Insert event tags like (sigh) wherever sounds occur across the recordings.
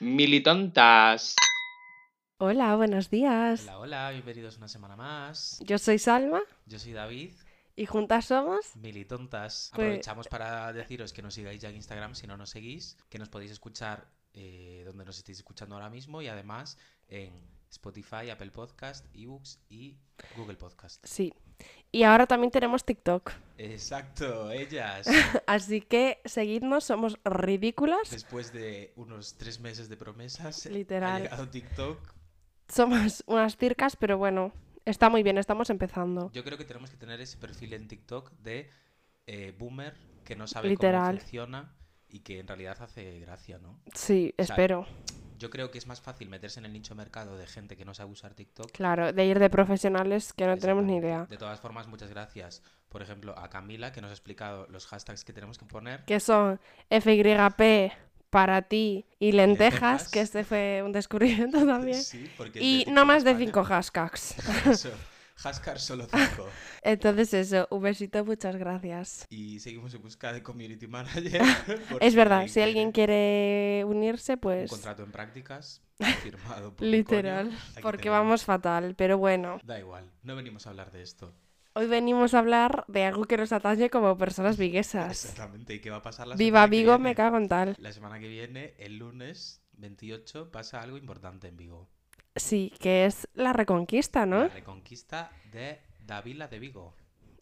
Militontas. Hola, buenos días. Hola, hola, bienvenidos una semana más. Yo soy Salma Yo soy David, y juntas somos. Militontas. Pues- Aprovechamos para deciros que nos sigáis ya en Instagram si no nos seguís, que nos podéis escuchar eh, donde nos estéis escuchando ahora mismo y además en Spotify, Apple Podcast, eBooks y Google Podcast. Sí. Y ahora también tenemos TikTok. Exacto, ellas. (laughs) Así que seguidnos, somos ridículas. Después de unos tres meses de promesas, Literal. ha llegado TikTok. Somos unas circas, pero bueno, está muy bien, estamos empezando. Yo creo que tenemos que tener ese perfil en TikTok de eh, boomer que no sabe Literal. cómo funciona y que en realidad hace gracia, ¿no? Sí, O sea, espero. Yo creo que es más fácil meterse en el nicho mercado de gente que no sabe usar TikTok. Claro, de ir de profesionales que no tenemos ni idea. De todas formas, muchas gracias, por ejemplo, a Camila, que nos ha explicado los hashtags que tenemos que poner. Que son FYP para ti y lentejas, Lentejas. que este fue un descubrimiento (laughs) también. Sí, porque es Y no más de cinco hashtags. (laughs) Eso, Hashtag solo 5. (laughs) Entonces eso, un besito, muchas gracias. Y seguimos en busca de community manager. (laughs) Es verdad, si alguien quiere unirse, Un pues contrato en prácticas (laughs) firmado por literal, porque tenemos. vamos fatal, pero bueno. Da igual, no venimos a hablar de esto. Hoy venimos a hablar de algo que nos atañe como personas viguesas. Exactamente, ¿y qué va a pasar la Viva semana que Vigo, viene? me cago en tal. La semana que viene, el lunes 28, pasa algo importante en Vigo. Sí, que es la reconquista, La ¿no? reconquista de Davila de Vigo.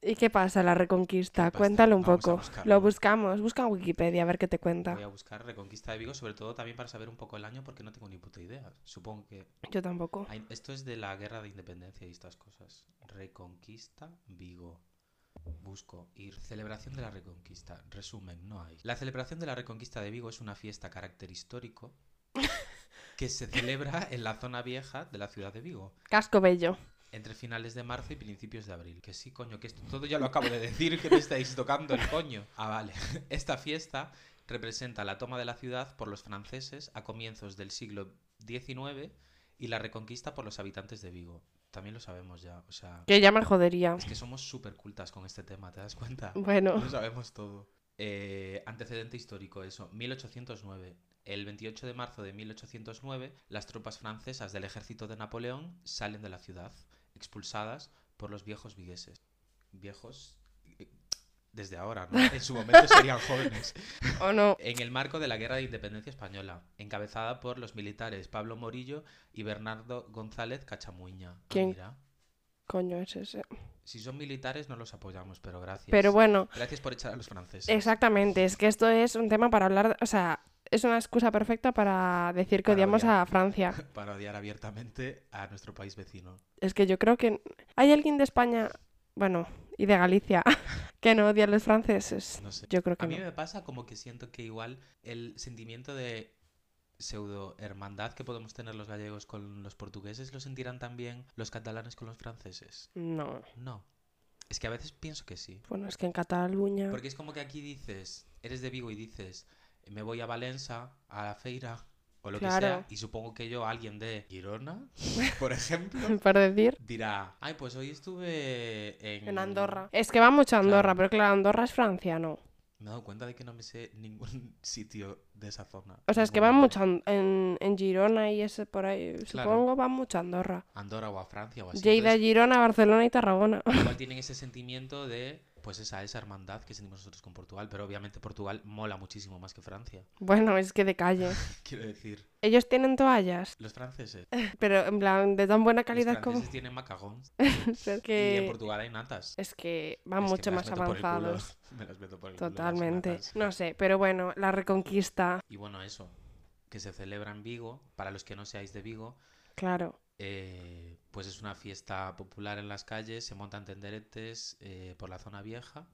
¿Y qué pasa la reconquista? Cuéntalo un Vamos poco. Lo buscamos, busca en Wikipedia a ver qué te cuenta. Voy a buscar Reconquista de Vigo, sobre todo también para saber un poco el año, porque no tengo ni puta idea. Supongo que. Yo tampoco. hay- Esto es de la guerra de independencia y estas cosas. Reconquista Vigo. Busco ir. Celebración de la Reconquista. Resumen, no hay. La celebración de la Reconquista de Vigo es una fiesta carácter histórico (laughs) que se celebra en la zona vieja de la ciudad de Vigo. Casco bello. Entre finales de marzo y principios de abril. Que sí, coño, que esto todo ya lo acabo de decir, que me estáis tocando el coño. Ah, vale. (laughs) Esta fiesta representa la toma de la ciudad por los franceses a comienzos del siglo XIX y la reconquista por los habitantes de Vigo. También lo sabemos ya, o sea, Que ya me jodería. es que somos súper cultas con este tema, ¿te das cuenta? Bueno, Lo sabemos todo. Eh, antecedente histórico, eso. 1809. El 28 de marzo de 1809, las tropas francesas del ejército de Napoleón salen de la ciudad, expulsadas por los viejos vigueses. Viejos eh, desde ahora, ¿no? En su momento serían (laughs) jóvenes. o no. En el marco de la Guerra de Independencia Española, encabezada por los militares Pablo Morillo y Bernardo González Cachamuiña. Ah, ¿Quién? mira. Coño, es ese. Si son militares no los apoyamos, pero gracias. Pero bueno, Gracias por echar a los franceses. exactamente. Es que esto es un tema para hablar. O sea, es una excusa perfecta para decir que Para odiamos odiar. a Francia. (laughs) Para odiar abiertamente a nuestro país vecino. Es que yo creo que. ¿Hay alguien de España, bueno, y de Galicia, (laughs) que no odia a los franceses? No sé. Yo creo A que mí no. me pasa como que siento que igual el sentimiento de pseudo hermandad que podemos tener los gallegos con los portugueses lo sentirán también los catalanes con los franceses. No. No. Es que a veces pienso que sí. Bueno, es que en Cataluña. Porque es como que aquí dices, eres de Vigo y dices, me voy a Valencia, a la feira, o lo que Claro. sea, y supongo que yo, alguien de Girona, (laughs) por ejemplo, (laughs) Por decir. dirá, ay, pues hoy estuve en... En Andorra. Es que va mucho a Andorra, Claro. pero claro, Andorra es Francia, ¿no? Me he dado cuenta de que no me sé ningún (laughs) sitio de esa zona. O sea, es que van mucho An- en, en Girona y ese por ahí. Claro. Supongo van mucho a Andorra. Andorra o a Francia o así. Lleida, Girona, Barcelona y Tarragona. igual tienen ese (laughs) sentimiento de, pues esa, esa hermandad que sentimos nosotros con Portugal, pero obviamente Portugal mola muchísimo más que Francia. Bueno, es que de calle. (laughs) Quiero decir, Ellos tienen toallas, los franceses. (laughs) pero en plan de tan buena Los calidad como. franceses tienen macagons. (laughs) Es Y en que, Portugal hay natas. es que van Es que mucho me más las meto por el culo. avanzados. Me las meto por el culo las Totalmente. No sé, pero bueno, la reconquista, Y bueno, eso, que se celebra en Vigo, para los que no seáis de Vigo, claro. eh, pues es una fiesta popular en las calles, se montan tenderetes eh, por la zona vieja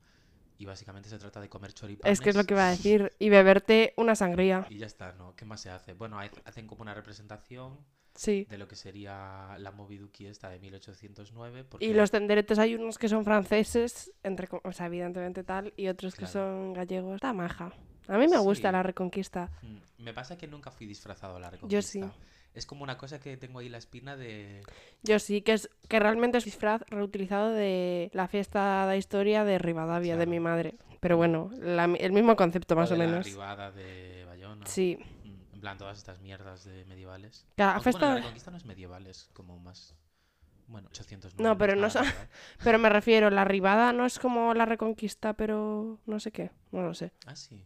y básicamente se trata de comer choripanes. Es que es lo que iba a decir. Y beberte una sangría. Y ya está, ¿no? ¿Qué más se hace? Bueno, hay- hacen como una representación Sí. de lo que sería la moviduki esta de 1809. Porque... Y los tenderetes hay unos que son franceses, entre, o sea, evidentemente tal, y otros que son gallegos. Está maja. A mí me gusta Sí. la reconquista. Mm, Me pasa que nunca fui disfrazado a la Yo sí. Es como una cosa que tengo ahí la espina de... Yo sí, que es que realmente es disfraz reutilizado de la fiesta de historia de Rivadavia, de mi madre. Pero bueno, la el mismo concepto más o, de la menos. ribada de Bayona. Sí, Mm, En plan, todas estas mierdas de medievales. Claro, Aunque, bueno, festa- la Reconquista no es medieval, es como más... Bueno, 809. No, pero no son- medieval. (laughs) Pero me refiero, la ribada no es como la reconquista, pero no sé qué, no lo sé. Ah, sí.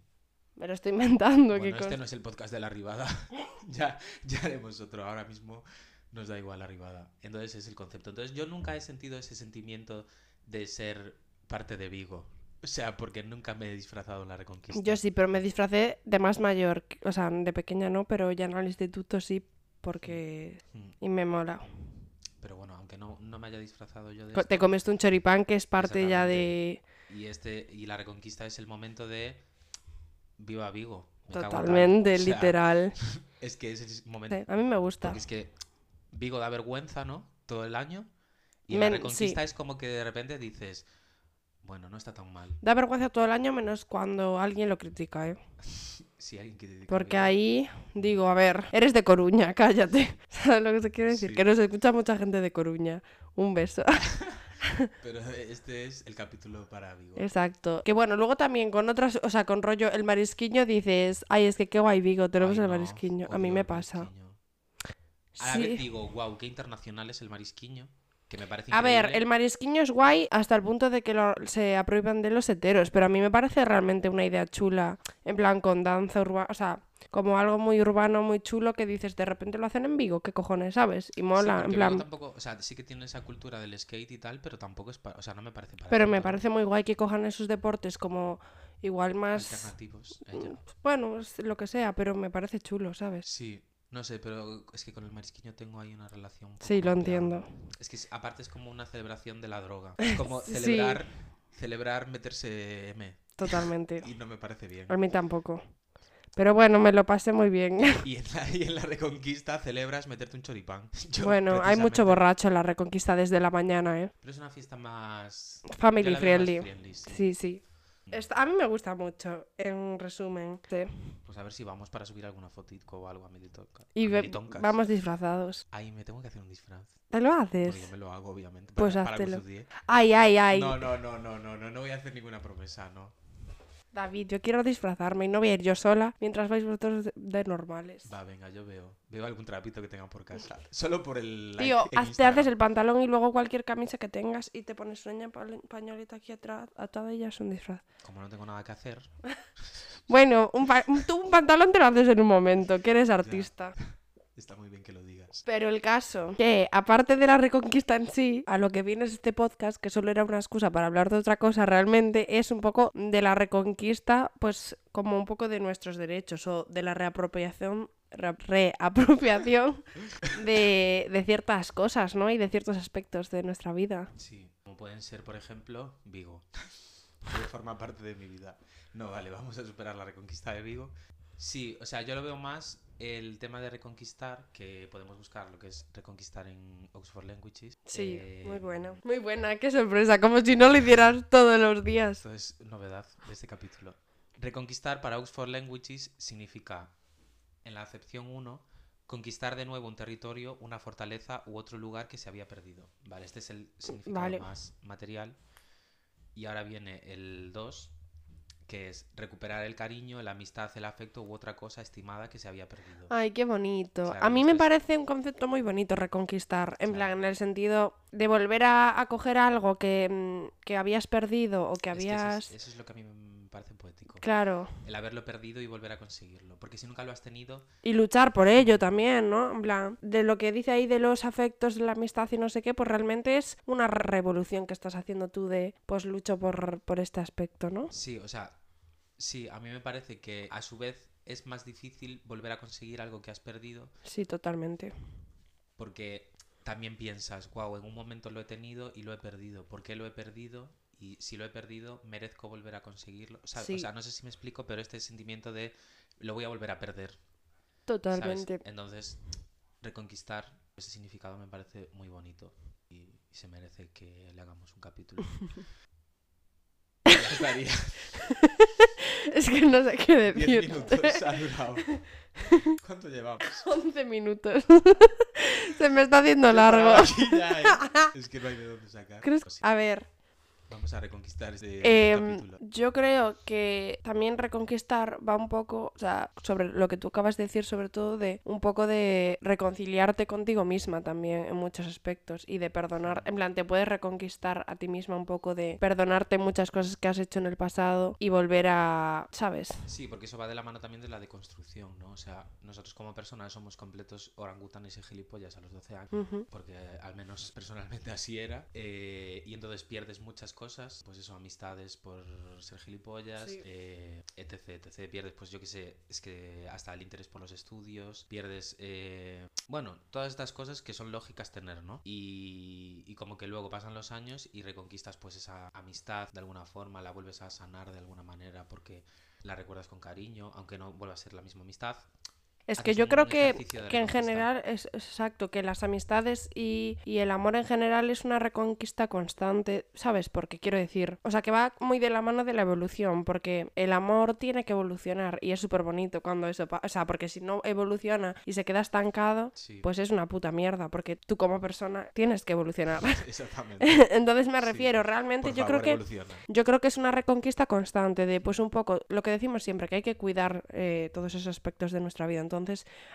Me lo estoy inventando. Bueno, este cosa. no es el podcast de la ribada. (laughs) ya, ya haremos otro. Ahora mismo nos da igual la ribada. Entonces es el concepto. Entonces yo nunca he sentido ese sentimiento de ser parte de Vigo. O sea, porque nunca me he disfrazado en la Reconquista. Yo sí, pero me disfracé de más mayor. O sea, de pequeña no, pero ya en el instituto sí, porque... Mm, Y me mola. Pero bueno, aunque no, no me haya disfrazado yo de Co- esto, Te comiste un choripán que es parte ya de... y este y la Reconquista es el momento de viva Vigo. me. Totalmente, O sea, literal. (laughs) Es que ese es el momento Sí, a mí me gusta. Porque es que Vigo da vergüenza, ¿no? Todo el año. Y Men- la Reconquista es como que de repente dices, bueno, no está tan mal. Da vergüenza todo el año menos cuando alguien lo critica, ¿eh? (laughs) Si alguien dedica Porque ahí digo, a ver, eres de Coruña, (laughs) cállate. ¿Sabes lo que se quiere decir? Sí. Que nos escucha mucha gente de Coruña. Un beso. Pero este es el capítulo para Vigo. Exacto. Que bueno, luego también con otras, o sea, con rollo el marisquiño dices, ay, es que qué guay Vigo, tenemos Ay, el no, marisquiño. A mí me pasa. A la vez Sí. digo, wow, qué internacional es el marisquiño. Que me parece A ver, el marisquiño es guay hasta el punto de que lo- se aprueban de los heteros, pero a mí me parece realmente una idea chula, en plan con danza urbana, o sea, como algo muy urbano, muy chulo que dices, de repente lo hacen en Vigo, qué cojones, ¿sabes? Y Sí, mola, en plan... Tampoco, o sea, sí que tiene esa cultura del skate y tal, pero tampoco es para, o sea, no me parece para Pero me parece muy guay que cojan esos deportes como igual más... alternativos. a ello. Bueno, lo que sea, pero me parece chulo, ¿sabes? Sí, no sé, pero es que con el marisquiño tengo ahí una relación. un Sí, lo entiendo. Es que aparte es como una celebración de la droga. (laughs) Es como Sí. celebrar, celebrar meterse M. Totalmente. (laughs) Y no me parece bien. A mí tampoco. Pero bueno, me lo pasé muy bien. (laughs) Y en la, y en la reconquista celebras meterte un choripán. (laughs) Yo, Bueno, hay mucho borracho en la reconquista desde la mañana, ¿eh? Pero es una fiesta más... Family más friendly. sí. Sí, sí. Esta- a mí me gusta mucho, en resumen. Sí. Pues a ver si vamos para subir alguna fotico o algo a Militonca. Y a vamos disfrazados. Ay, me tengo que hacer un disfraz. ¿Te lo haces? yo me lo hago, obviamente. Pues para. Ay, ay, ay. No, no, no, no, no, no, no voy a hacer ninguna promesa, no. David, yo quiero disfrazarme y no voy a ir yo sola mientras vais vosotros de, normales. Va, venga, yo veo. Veo algún trapito que tenga por casa. Solo por el. Tío, te haces el pantalón y luego cualquier camisa que tengas y te pones una pa- pañoleta aquí atrás, atada y ya es un disfraz. Como no tengo nada que hacer. (laughs) Bueno, un- tú un pantalón te lo haces en un momento, que eres artista. Está muy bien que lo digas. Pero el caso, que aparte de la reconquista en sí, a lo que viene es este podcast, que solo era una excusa para hablar de otra cosa, realmente es un poco de la reconquista, pues como un poco de nuestros derechos o de la reapropiación re- reapropiación (laughs) de, de ciertas cosas, ¿no? Y de ciertos aspectos de nuestra vida. Sí. Como pueden ser, por ejemplo, Vigo. (laughs) que forma parte de mi vida. No, vale, vamos a superar la reconquista de Vigo. Sí, o sea, yo lo veo más el tema de reconquistar, que podemos buscar lo que es reconquistar en Oxford Languages. Sí, Eh, muy buena. Muy buena, qué sorpresa, como si no lo hicieras todos los días. Esto es novedad de este capítulo. Reconquistar para Oxford Languages significa, en la acepción 1, conquistar de nuevo un territorio, una fortaleza u otro lugar que se había perdido. Vale, este es el significado Vale. más material. Y ahora viene el 2, que es recuperar el cariño, la amistad, el afecto u otra cosa estimada que se había perdido. Ay, qué bonito. Claro, a mí me parece un concepto muy bonito reconquistar. En Claro. plan, en el sentido de volver a, a coger algo que, mm, que habías perdido o que Es que eso es- habías... eso es lo que a mí me parece poético. Claro. El haberlo perdido y volver a conseguirlo. Porque si nunca lo has tenido, Y luchar por ello también, ¿no? En plan, de lo que dice ahí de los afectos, de la amistad y no sé qué, pues realmente es una revolución que estás haciendo tú de, pues lucho por, por este aspecto, ¿no? Sí, o sea, sí, a mí me parece que a su vez es más difícil volver a conseguir algo que has perdido Sí, totalmente. porque también piensas, wow, en un momento lo he tenido y lo he perdido. ¿Por qué lo he perdido? Y si lo he perdido, merezco volver a conseguirlo. O sea, o Sí. sea, no sé si me explico, pero este sentimiento de lo voy a volver a perder. ¿sabes? Totalmente. Entonces, reconquistar ese significado me parece muy bonito y, y se merece que le hagamos un capítulo. (laughs) (laughs) Es que no sé qué decir. 10 minutos ha durado. ¿Cuánto llevamos? (laughs) 11 minutos. Se me está haciendo largo. ya, ¿eh? Es que no hay de dónde sacar. ¿Crees- Pues sí. A ver, Vamos a reconquistar este Em, capítulo. yo creo que también reconquistar va un poco, o sea, sobre lo que tú acabas de decir, sobre todo de un poco de reconciliarte contigo misma también en muchos aspectos y de perdonar, en plan, te puedes reconquistar a ti misma un poco de perdonarte muchas cosas que has hecho en el pasado y volver a, ¿sabes? Sí, porque eso va de la mano también de la deconstrucción, ¿no? O sea, nosotros como personas somos completos orangutanes y gilipollas a los 12 años. Porque al menos personalmente así era, eh, y entonces pierdes muchas cosas, pues eso, amistades por ser gilipollas, Sí. eh, etc, etc, pierdes, pues yo que sé, es que hasta el interés por los estudios, pierdes, eh, bueno, todas estas cosas que son lógicas tener, ¿no? Y, y como que luego pasan los años y reconquistas pues esa amistad de alguna forma, la vuelves a sanar de alguna manera porque la recuerdas con cariño, aunque no vuelva a ser la misma amistad. Es que yo creo que, que en general es, es exacto, que las amistades y, y el amor en general es una reconquista constante, ¿sabes? Porque quiero decir, o sea, que va muy de la mano de la evolución, porque el amor tiene que evolucionar y es súper bonito cuando eso pasa, o sea, porque si no evoluciona y se queda estancado, Sí, pues es una puta mierda, porque tú como persona tienes que evolucionar. (laughs) exactamente. (laughs) Entonces me Sí. refiero, realmente Por yo favor, creo que yo creo que es una reconquista constante de, pues un poco, lo que decimos siempre, que hay que cuidar eh, todos esos aspectos de nuestra vida. Entonces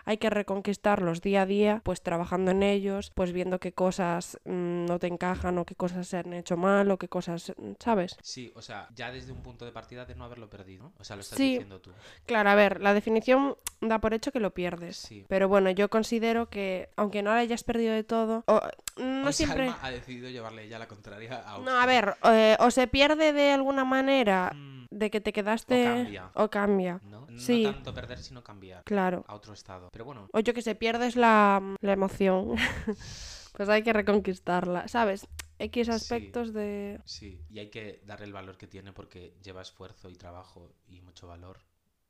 hay que reconquistarlos día a día, pues trabajando en ellos, pues viendo qué cosas mm, no te encajan o qué cosas se han hecho mal o qué cosas, mm, ¿sabes? Sí, o sea, ya desde un punto de partida de no haberlo perdido, ¿no? O sea, lo estás Sí. diciendo tú. Claro, a ver, la definición da por hecho que lo pierdes. Sí. Pero bueno, yo considero que, aunque no lo hayas perdido de todo, o- no o siempre... Salma ha decidido llevarle ya la contraria a No, a ver, eh, o se pierde de alguna manera Mm, de que te quedaste... cambia. O cambia. ¿no? Sí. no tanto perder, sino cambiar Claro. A otro estado. Pero bueno, O yo que sé, pierdes la, la emoción. (laughs) pues hay que reconquistarla, ¿sabes? X Sí. aspectos de... sí. Y hay que darle el valor que tiene porque lleva esfuerzo y trabajo y mucho valor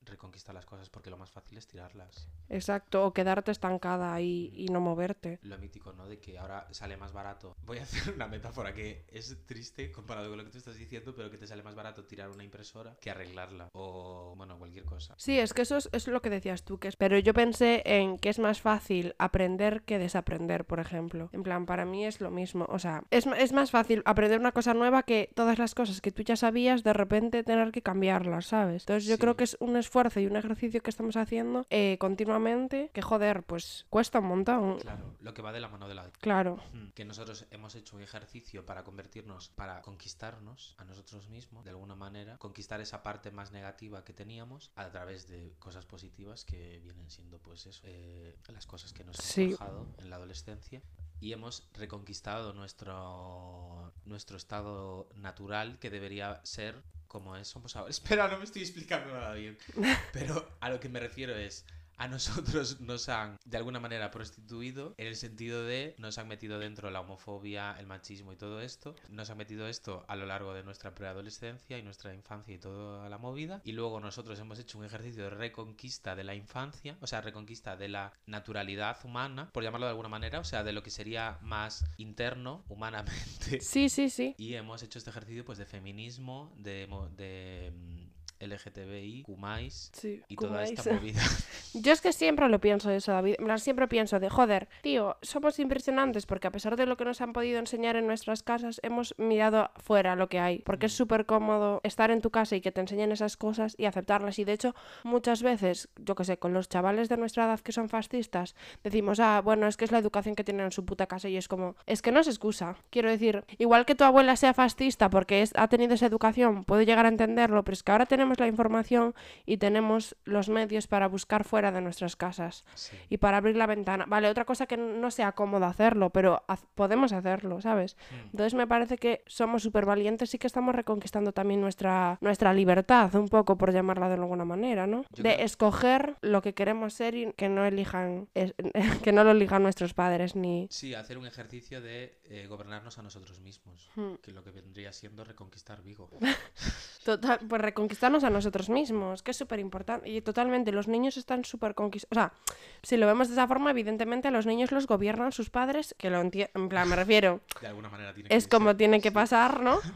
reconquistar las cosas porque lo más fácil es tirarlas. Exacto, o quedarte estancada ahí y no moverte. Lo mítico, ¿no? De que ahora sale más barato. (laughs) Voy a hacer una metáfora que es triste comparado con lo que tú estás diciendo, pero que te sale más barato tirar una impresora que arreglarla. O, bueno, cualquier cosa. Sí, es que eso es, es lo que decías tú, que es... Pero yo pensé en que es más fácil aprender que desaprender, por ejemplo. En plan, para mí es lo mismo. O sea, es, es más fácil aprender una cosa nueva que todas las cosas que tú ya sabías, de repente tener que cambiarlas, ¿sabes? Entonces yo Sí. creo que es un esfuerzo y un ejercicio que estamos haciendo eh, continuamente, que joder, pues cuesta un montón. Claro, lo que va de la mano de la Claro. Mm, que nosotros hemos hecho un ejercicio para convertirnos, para conquistarnos a nosotros mismos, de alguna manera, conquistar esa parte más negativa que teníamos a través de cosas positivas que vienen siendo, pues eso, eh, las cosas que nos Sí. forjado en la adolescencia y hemos reconquistado nuestro, nuestro estado natural que debería ser como es, somos ahora. (laughs) Espera, no me estoy explicando nada bien. (laughs) Pero a lo que me refiero es, a nosotros (laughs) nos han de alguna manera prostituido en el sentido de nos han metido dentro la homofobia, el machismo y todo esto. Nos han metido esto a lo largo de nuestra preadolescencia y nuestra infancia y toda la movida. Y luego nosotros hemos hecho un ejercicio de reconquista de la infancia, o sea, reconquista de la naturalidad humana, por llamarlo de alguna manera, o sea, de lo que sería más interno, humanamente. Sí, sí, sí. Y hemos hecho este ejercicio pues de feminismo, de, de mm, LGTBI, Qumais Sí, y toda Kumais. esta movida. (laughs) Yo es que siempre lo pienso eso, David. Siempre pienso de, joder, tío, somos impresionantes porque a pesar de lo que nos han podido enseñar en nuestras casas, hemos mirado fuera lo que hay. Porque es súper cómodo estar en tu casa y que te enseñen esas cosas y aceptarlas. Y de hecho, muchas veces, yo que sé, con los chavales de nuestra edad que son fascistas, decimos, ah, bueno, es que es la educación que tienen en su puta casa y es como, es que no es excusa. Quiero decir, igual que tu abuela sea fascista porque es- ha tenido esa educación, puedo llegar a entenderlo, pero es que ahora tenemos la información y tenemos los medios para buscar fuera de nuestras casas Sí. y para abrir la ventana. Vale, otra cosa que no sea cómodo hacerlo, pero podemos hacerlo, ¿sabes? Mm. Entonces me parece que somos súper valientes y que estamos reconquistando también nuestra, nuestra libertad, un poco por llamarla de alguna manera, ¿no? Yo de creo- escoger lo que queremos ser y que no elijan, es- (laughs) que no lo elijan nuestros padres ni... Sí, hacer un ejercicio de eh, gobernarnos a nosotros mismos, Hmm. que lo que vendría siendo reconquistar Vigo. (laughs) Total, pues reconquistarnos a nosotros mismos, que es súper importante. Y totalmente, los niños están súper conquistados. O sea, si lo vemos de esa forma, evidentemente a los niños los gobiernan sus padres, que lo entiendo, en plan, me refiero, De alguna manera tiene que es como ser, tiene que pasar, ¿no? (laughs)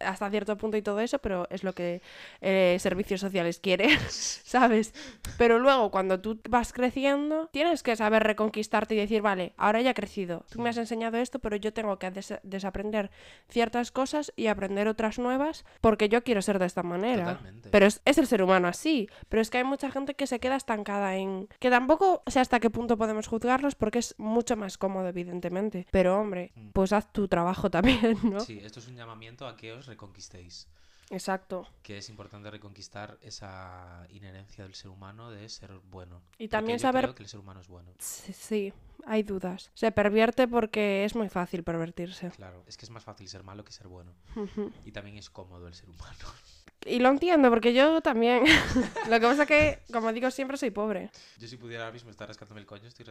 hasta cierto punto y todo eso, pero es lo que eh, servicios sociales quiere, (laughs) ¿sabes? Pero luego, cuando tú vas creciendo, tienes que saber reconquistarte y decir, vale, ahora ya he crecido, tú me has enseñado esto, pero yo tengo que des- desaprender ciertas cosas y aprender otras nuevas porque yo quiero ser de esta manera. Totalmente. Pero es, es el ser humano así. Pero es que hay mucha gente que se queda estancada en... Que tampoco sé hasta qué punto podemos juzgarlos porque es mucho más cómodo, evidentemente. Pero hombre, Mm. pues haz tu trabajo (laughs) también, ¿no? Sí, esto es un llamamiento a que os reconquistéis. Exacto. Que es importante reconquistar esa inherencia del ser humano de ser bueno. Y también yo saber... creo que el ser humano es bueno. Sí, sí, hay dudas. Se pervierte porque es muy fácil pervertirse. Claro, es que es más fácil ser malo que ser bueno. Y también es cómodo el ser humano. y lo entiendo porque yo también. (laughs) lo que pasa que, como digo, siempre soy pobre. Yo si pudiera ahora mismo estar rascándome el coño, estoy,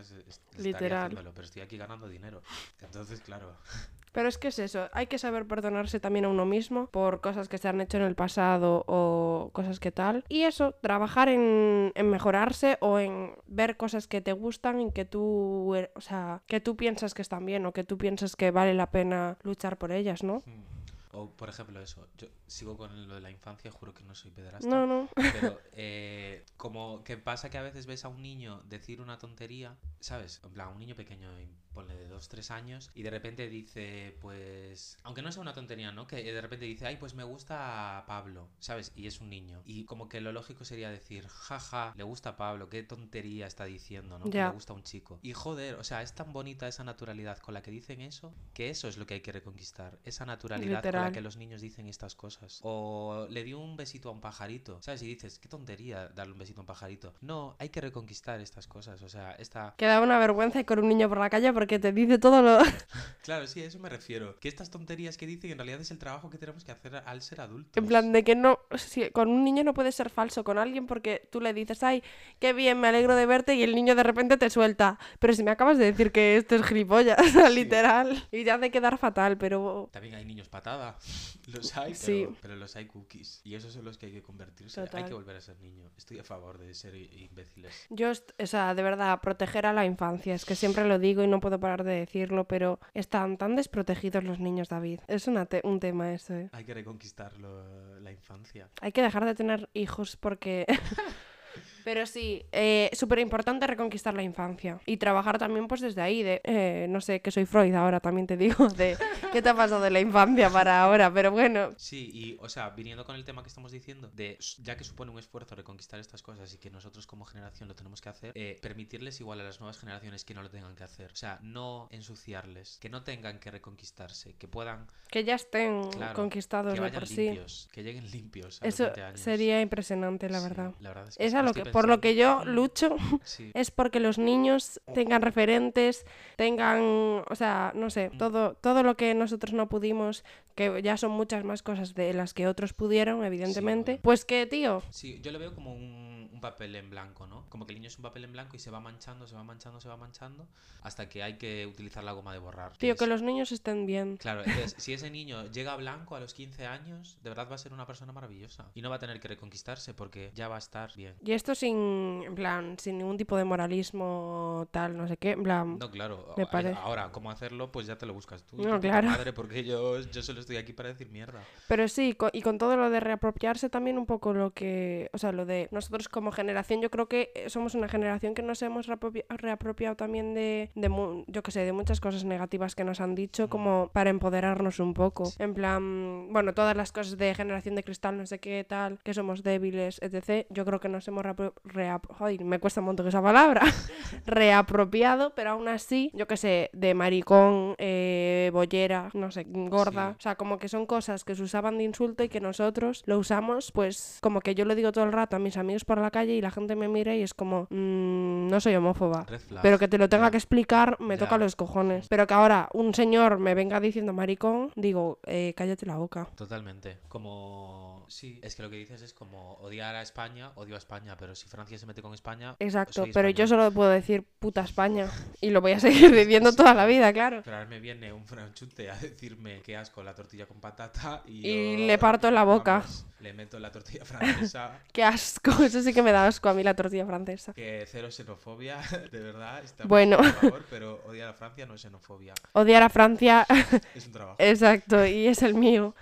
Literal. haciéndolo, pero estoy aquí ganando dinero. Entonces, claro. Pero es que es eso, hay que saber perdonarse también a uno mismo por cosas que se han hecho en el pasado o cosas que tal. Y eso, trabajar en, en mejorarse o en ver cosas que te gustan y que tú, o sea, que tú piensas que están bien o que tú piensas que vale la pena luchar por ellas, ¿no? Mm. O, por ejemplo, eso. Yo sigo con lo de la infancia, juro que no soy pederasta. No, no. Pero (laughs) eh, como que pasa que a veces ves a un niño decir una tontería, ¿sabes? En plan, un niño pequeño, ponle de 2, 3 años, y de repente dice, pues, aunque no sea una tontería, ¿no? Que de repente dice, ay, pues me gusta Pablo, ¿sabes? Y es un niño. Y como que lo lógico sería decir, jaja, le gusta Pablo, qué tontería está diciendo, ¿no? Que le gusta un chico. Y joder, o sea, es tan bonita esa naturalidad con la que dicen eso, que eso es lo que hay que reconquistar. Esa naturalidad con que los niños dicen estas cosas. O le dio un besito a un pajarito, ¿sabes? Y dices, qué tontería darle un besito a un pajarito. No, hay que reconquistar estas cosas. O sea, esta... Que da una vergüenza ir con un niño por la calle porque te dice todo lo... (laughs) Claro, sí, a eso me refiero. Que estas tonterías que dicen en realidad es el trabajo que tenemos que hacer al ser adultos. En plan de que no, si- con un niño no puedes ser falso con alguien porque tú le dices, ay, qué bien, me alegro de verte y el niño de repente te suelta. Pero si me acabas de decir que esto es gilipollas, (laughs) Sí. literal. Y te hace quedar fatal, pero... También hay niños patada. (laughs) Los hay, pero, Sí. pero los hay cookies. Y esos son los que hay que convertirse. Hay que volver a ser niño. Estoy a favor de ser imbéciles. Yo, o sea, de verdad, proteger a la infancia. Es que siempre lo digo y no puedo parar de decirlo, pero están tan desprotegidos los niños, David. Es una te- un tema eso, ¿eh? Hay que reconquistar la infancia. Hay que dejar de tener hijos porque... (laughs) Pero sí, eh, súper importante reconquistar la infancia y trabajar también pues desde ahí, de, eh, no sé, que soy Freud ahora, también te digo, de qué te ha pasado de la infancia para ahora, pero bueno, Sí, y o sea, viniendo con el tema que estamos diciendo, de ya que supone un esfuerzo reconquistar estas cosas y que nosotros como generación lo tenemos que hacer, eh, permitirles igual a las nuevas generaciones que no lo tengan que hacer. O sea, no ensuciarles, que no tengan que reconquistarse, que puedan, que ya estén Claro, conquistados que de vayan por sí. limpios, que lleguen limpios. A los Eso 20 años. sería impresionante, la Sí, verdad. la verdad es que sí, lo que, por lo que yo lucho, (laughs) Sí, es porque los niños tengan referentes, tengan, o sea, no sé, todo, todo lo que nosotros no pudimos, que ya son muchas más cosas de las que otros pudieron, evidentemente, bueno. pues que, tío, Sí, yo lo veo como un, un papel en blanco, ¿no? Como que el niño es un papel en blanco y se va manchando, se va manchando, se va manchando, hasta que hay que utilizar la goma de borrar. tío, es- que los niños estén bien. Claro, entonces, (laughs) si ese niño llega blanco a los 15 años, de verdad va a ser una persona maravillosa. Y no va a tener que reconquistarse porque ya va a estar bien. Y esto sin, en plan, sin ningún tipo de moralismo tal, no sé qué, en plan, No, claro. Me parece. Ahora, ¿cómo hacerlo? Pues ya te lo buscas tú. No, claro. Madre, porque yo, yo solo estoy aquí para decir mierda. Pero sí, y con todo lo de reapropiarse también un poco lo que, o sea, lo de nosotros como generación, yo creo que eh, somos una generación que nos hemos reapropia- reapropiado también de, de mu- yo qué sé, de muchas cosas negativas que nos han dicho como para empoderarnos un poco. En plan, bueno, todas las cosas de generación de cristal, no sé qué tal, que somos débiles, etc. Yo creo que nos hemos reapro- reap- Ay, me cuesta un montón esa palabra. (laughs) reapropiado, pero aún así, yo qué sé, de maricón, eh, bollera, no sé, gorda. Sí. O sea, como que son cosas que se usaban de insulto y que nosotros lo usamos, pues como que yo lo digo todo el rato a mis amigos por la calle y la gente me mira y es como, "Mm, no soy homófoba. Pero que te lo tenga Ya. que explicar me Ya. toca los cojones. Pero que ahora un señor me venga diciendo maricón, digo, eh, cállate la boca. Totalmente. Como. Sí, es que lo que dices es como odiar a España, odio a España, pero si Francia se mete con España. Exacto, pero yo solo puedo decir puta España y lo voy a (laughs) seguir diciendo toda la vida, claro. Pero ahora me viene un franchute a decirme qué asco la tortilla con patata y, Y yo, le parto en la boca. vamos, le meto la tortilla (laughs) francesa Qué asco, eso sí que me da asco a mí la tortilla francesa. que cero xenofobia (laughs) de verdad, está Bueno. por favor, pero odiar a Francia no es xenofobia, Odiar a Francia, es un (laughs) trabajo. exacto, y es el mío.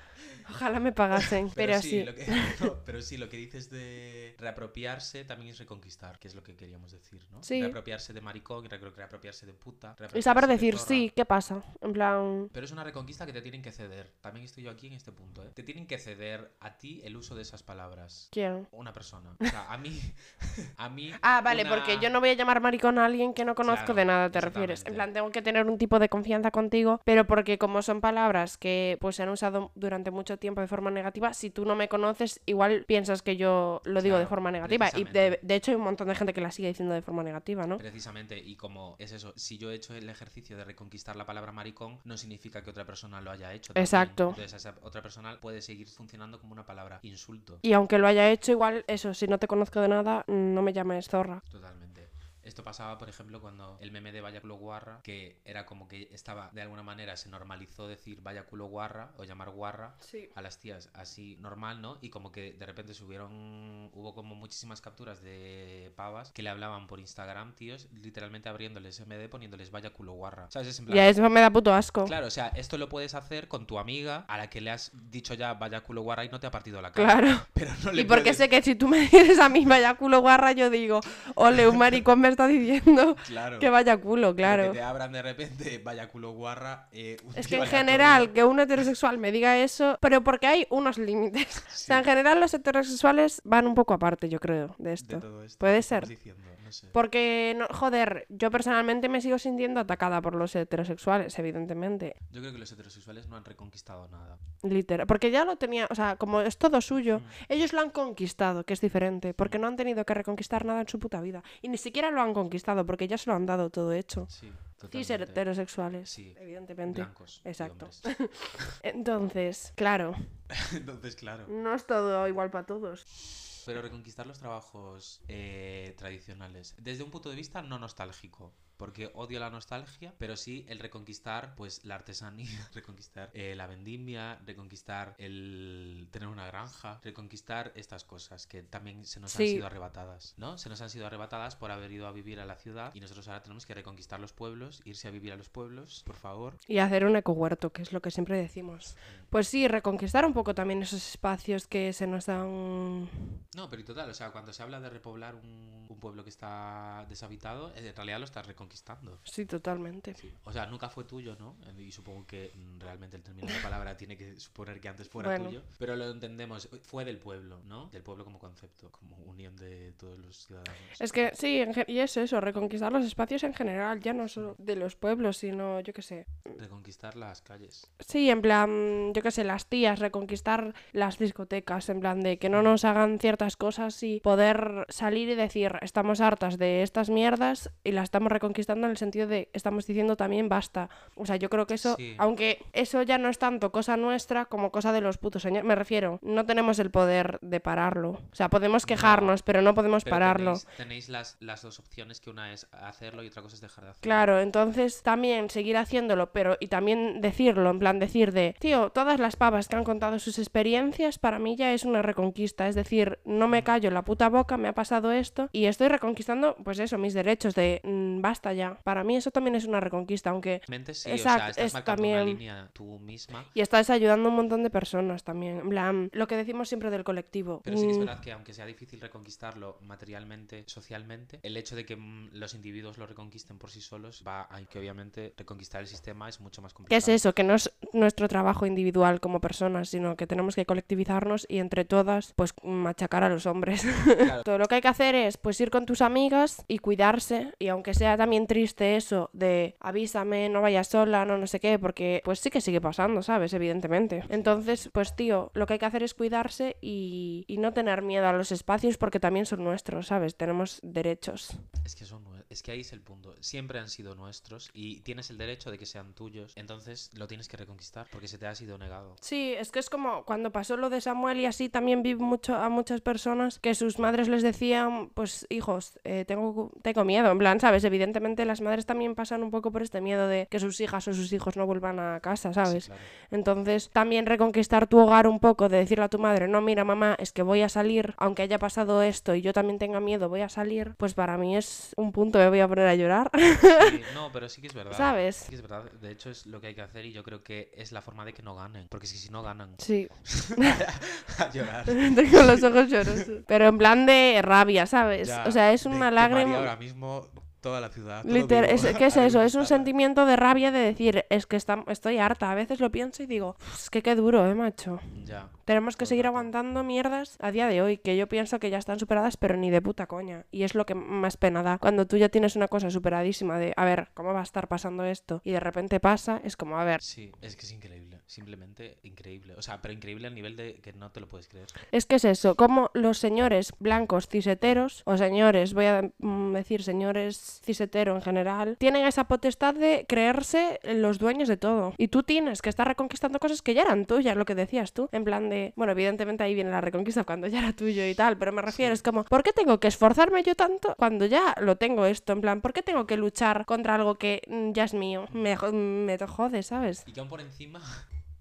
Ojalá me pagasen, pero, sí. Lo que, (laughs) no, pero sí, lo que dices de reapropiarse también es reconquistar, que es lo que queríamos decir, ¿no? Sí. Reapropiarse de maricón, re- reapropiarse de puta. Y saber de decir zorra. sí, ¿qué pasa? En plan, Pero es una reconquista que te tienen que ceder. También estoy yo aquí en este punto, ¿eh? Te tienen que ceder a ti el uso de esas palabras. ¿quién? Una persona. O sea, a mí. (laughs) A mí. Ah, vale, una- porque yo no voy a llamar maricón a alguien que no conozco Claro, de nada, te refieres. En plan, tengo que tener un tipo de confianza contigo, pero porque como son palabras que pues se han usado durante mucho tiempo de forma negativa, si tú no me conoces, igual piensas que yo lo digo de forma negativa. Y de, hecho hay un montón de gente que la sigue diciendo de forma negativa, ¿no? Precisamente, y como es eso, si yo he hecho el ejercicio de reconquistar la palabra maricón, no significa que otra persona lo haya hecho. también. Exacto. Entonces, esa otra persona puede seguir funcionando como una palabra insulto. Y aunque lo haya hecho, igual eso, si no te conozco de nada, no me llames zorra. Totalmente. Esto pasaba, por ejemplo, cuando el meme de vaya culo guarra, que era como que estaba, de alguna manera, se normalizó decir vaya culo guarra o llamar guarra Sí. a las tías así normal, ¿no? Y como que de repente subieron, hubo como muchísimas capturas de pavas que le hablaban por Instagram, tíos, literalmente abriéndoles MD poniéndoles vaya culo guarra. ¿Sabes? Es en plan, Ya eso me da puto asco. Claro, o sea, esto lo puedes hacer con tu amiga a la que le has dicho ya vaya culo guarra y no te ha partido la cara. Claro. (laughs) Pero no le Y porque puedes- sé que si tú me (laughs) dices a mí vaya culo guarra, yo digo, ole, un maricón me (laughs) está diciendo Claro. que vaya culo, claro. Que te abran de repente, vaya culo guarra. eh, Es que en general, que un heterosexual me diga eso, pero porque hay unos límites. O sea, en general los heterosexuales van un poco aparte, yo creo, de De esto. todo esto Puede ser. diciendo, no sé. Porque, no, joder, yo personalmente me sigo sintiendo atacada por los heterosexuales, evidentemente. Yo creo que los heterosexuales no han reconquistado nada. Literal. Porque ya lo tenía, o sea, como es todo suyo, Mm. ellos lo han conquistado, que es diferente, porque no han tenido que reconquistar nada en su puta vida. Y ni siquiera lo han conquistado, porque ya se lo han dado todo hecho. Sí, totalmente. heterosexuales, Sí, evidentemente. Blancos. Exacto. (laughs) Entonces, claro, (laughs) Entonces, claro. no es todo igual para todos. Pero reconquistar los trabajos eh, tradicionales. Desde un punto de vista no nostálgico. Porque odio la nostalgia, pero sí el reconquistar pues la artesanía, (laughs) reconquistar eh, la vendimia, reconquistar el tener una granja, reconquistar estas cosas que también se nos han sido arrebatadas, ¿no? Se nos han sido arrebatadas por haber ido a vivir a la ciudad y nosotros ahora tenemos que reconquistar los pueblos, irse a vivir a los pueblos, por favor. Y hacer un ecohuerto, que es lo que siempre decimos. Pues sí, reconquistar un poco también esos espacios que se nos dan... No, pero y total, o sea, cuando se habla de repoblar un, un pueblo que está deshabitado, en realidad lo estás reconquistando. Sí, totalmente. Sí. O sea, nunca fue tuyo, ¿no? Y supongo que mm, realmente el término de la palabra (laughs) tiene que suponer que antes fuera Bueno. tuyo. Pero lo entendemos, fue del pueblo, ¿no? Del pueblo como concepto, como unión de todos los ciudadanos. Es que sí, y es eso, reconquistar los espacios en general, ya no solo de los pueblos, sino, yo qué sé. Reconquistar las calles. Sí, en plan, yo qué sé, las tías, reconquistar las discotecas, en plan de que no nos hagan ciertas cosas y poder salir y decir, estamos hartas de estas mierdas y las estamos reconquistando en el sentido de, estamos diciendo también basta. O sea, yo creo que eso, Sí. aunque eso ya no es tanto cosa nuestra como cosa de los putos señores, me refiero, no tenemos el poder de pararlo. O sea, podemos quejarnos, pero no podemos Pero pararlo. Tenéis, tenéis las, las dos opciones, que una es hacerlo y otra cosa es dejar de hacerlo. Claro, entonces también seguir haciéndolo, pero y también decirlo, en plan decir de, tío, todas las pavas que han contado sus experiencias, para mí ya es una reconquista, es decir, no me callo la puta boca, me ha pasado esto y estoy reconquistando, pues eso, mis derechos de, mm, basta ya. Para mí eso también es una reconquista, aunque... Mente sí, Exacto, o sea, estás es marcando también- una línea tú misma. Y estás ayudando a un montón de personas también, en plan, lo que decimos siempre del colectivo. Pero sí que es mm, verdad que aunque sea difícil reconquistarlo materialmente, socialmente, el hecho de que mm, los individuos lo reconquisten por sí solos va a que obviamente reconquistar el sistema es mucho más ¿Qué complicado. es eso? Que no es nuestro trabajo individual como personas, sino que tenemos que colectivizarnos y entre todas, pues machacar a los hombres. (laughs) Claro. Todo lo que hay que hacer es pues ir con tus amigas y cuidarse y aunque sea también triste eso de avísame, no vayas sola, no no sé qué, porque pues sí que sigue pasando, ¿sabes? Evidentemente. Entonces, pues tío, lo que hay que hacer es cuidarse y, y no tener miedo a los espacios porque también son nuestros, ¿sabes? Tenemos derechos. Es que son nue- es que ahí es el punto. Siempre han sido nuestros y tienes el derecho de que sean tuyos. Entonces lo tienes que reconquistar porque se te ha sido negado. Sí, es que es como cuando pasó lo de Samuel y así también vi mucho a muchas personas que sus madres les decían, pues hijos, eh, tengo, tengo miedo, en plan, ¿sabes? Evidentemente las madres también pasan un poco por este miedo de que sus hijas o sus hijos no vuelvan a casa, ¿sabes? Sí, claro. Entonces, también reconquistar tu hogar un poco, de decirle a tu madre, no, mira, mamá, es que voy a salir, aunque haya pasado esto y yo también tenga miedo, voy a salir, pues para mí es un punto, me voy a poner a llorar, Sí, (laughs) no, pero sí que es verdad. ¿sabes? Sí que es verdad. De hecho, es lo que hay que hacer y yo creo que es la forma de que no ganen. Porque es que si no ganan, Sí, (laughs) (laughs) a llorar. tengo los ojos llorosos. Pero en plan de rabia, ¿sabes? Ya, o sea, es de- una quemaría lágrima... ahora mismo toda la ciudad. Liter- es, ¿Qué es eso? Es un sentimiento de rabia de decir, es que está- estoy harta. A veces lo pienso y digo, "Uf, es que qué duro, ¿eh, macho? Ya. Tenemos que seguir aguantando mierdas a día de hoy, que yo pienso que ya están superadas, pero ni de puta coña. Y es lo que más pena da. Cuando tú ya tienes una cosa superadísima de, a ver, ¿cómo va a estar pasando esto? Y de repente pasa, es como, a ver, Sí, es que es increíble. Simplemente increíble. O sea, pero increíble al nivel de que no te lo puedes creer. es que es eso, como los señores blancos ciseteros, o señores, voy a mm, decir señores ciseteros en general, tienen esa potestad de creerse los dueños de todo. Y tú tienes que estar reconquistando cosas que ya eran tuyas, lo que decías tú, en plan de, bueno, evidentemente ahí viene la reconquista cuando ya era tuyo y tal, pero me refiero, es como, ¿por qué tengo que esforzarme yo tanto cuando ya lo tengo esto? En plan, ¿por qué tengo que luchar contra algo que mm, ya es mío? Me, me jode, ¿sabes? Y que aún por encima,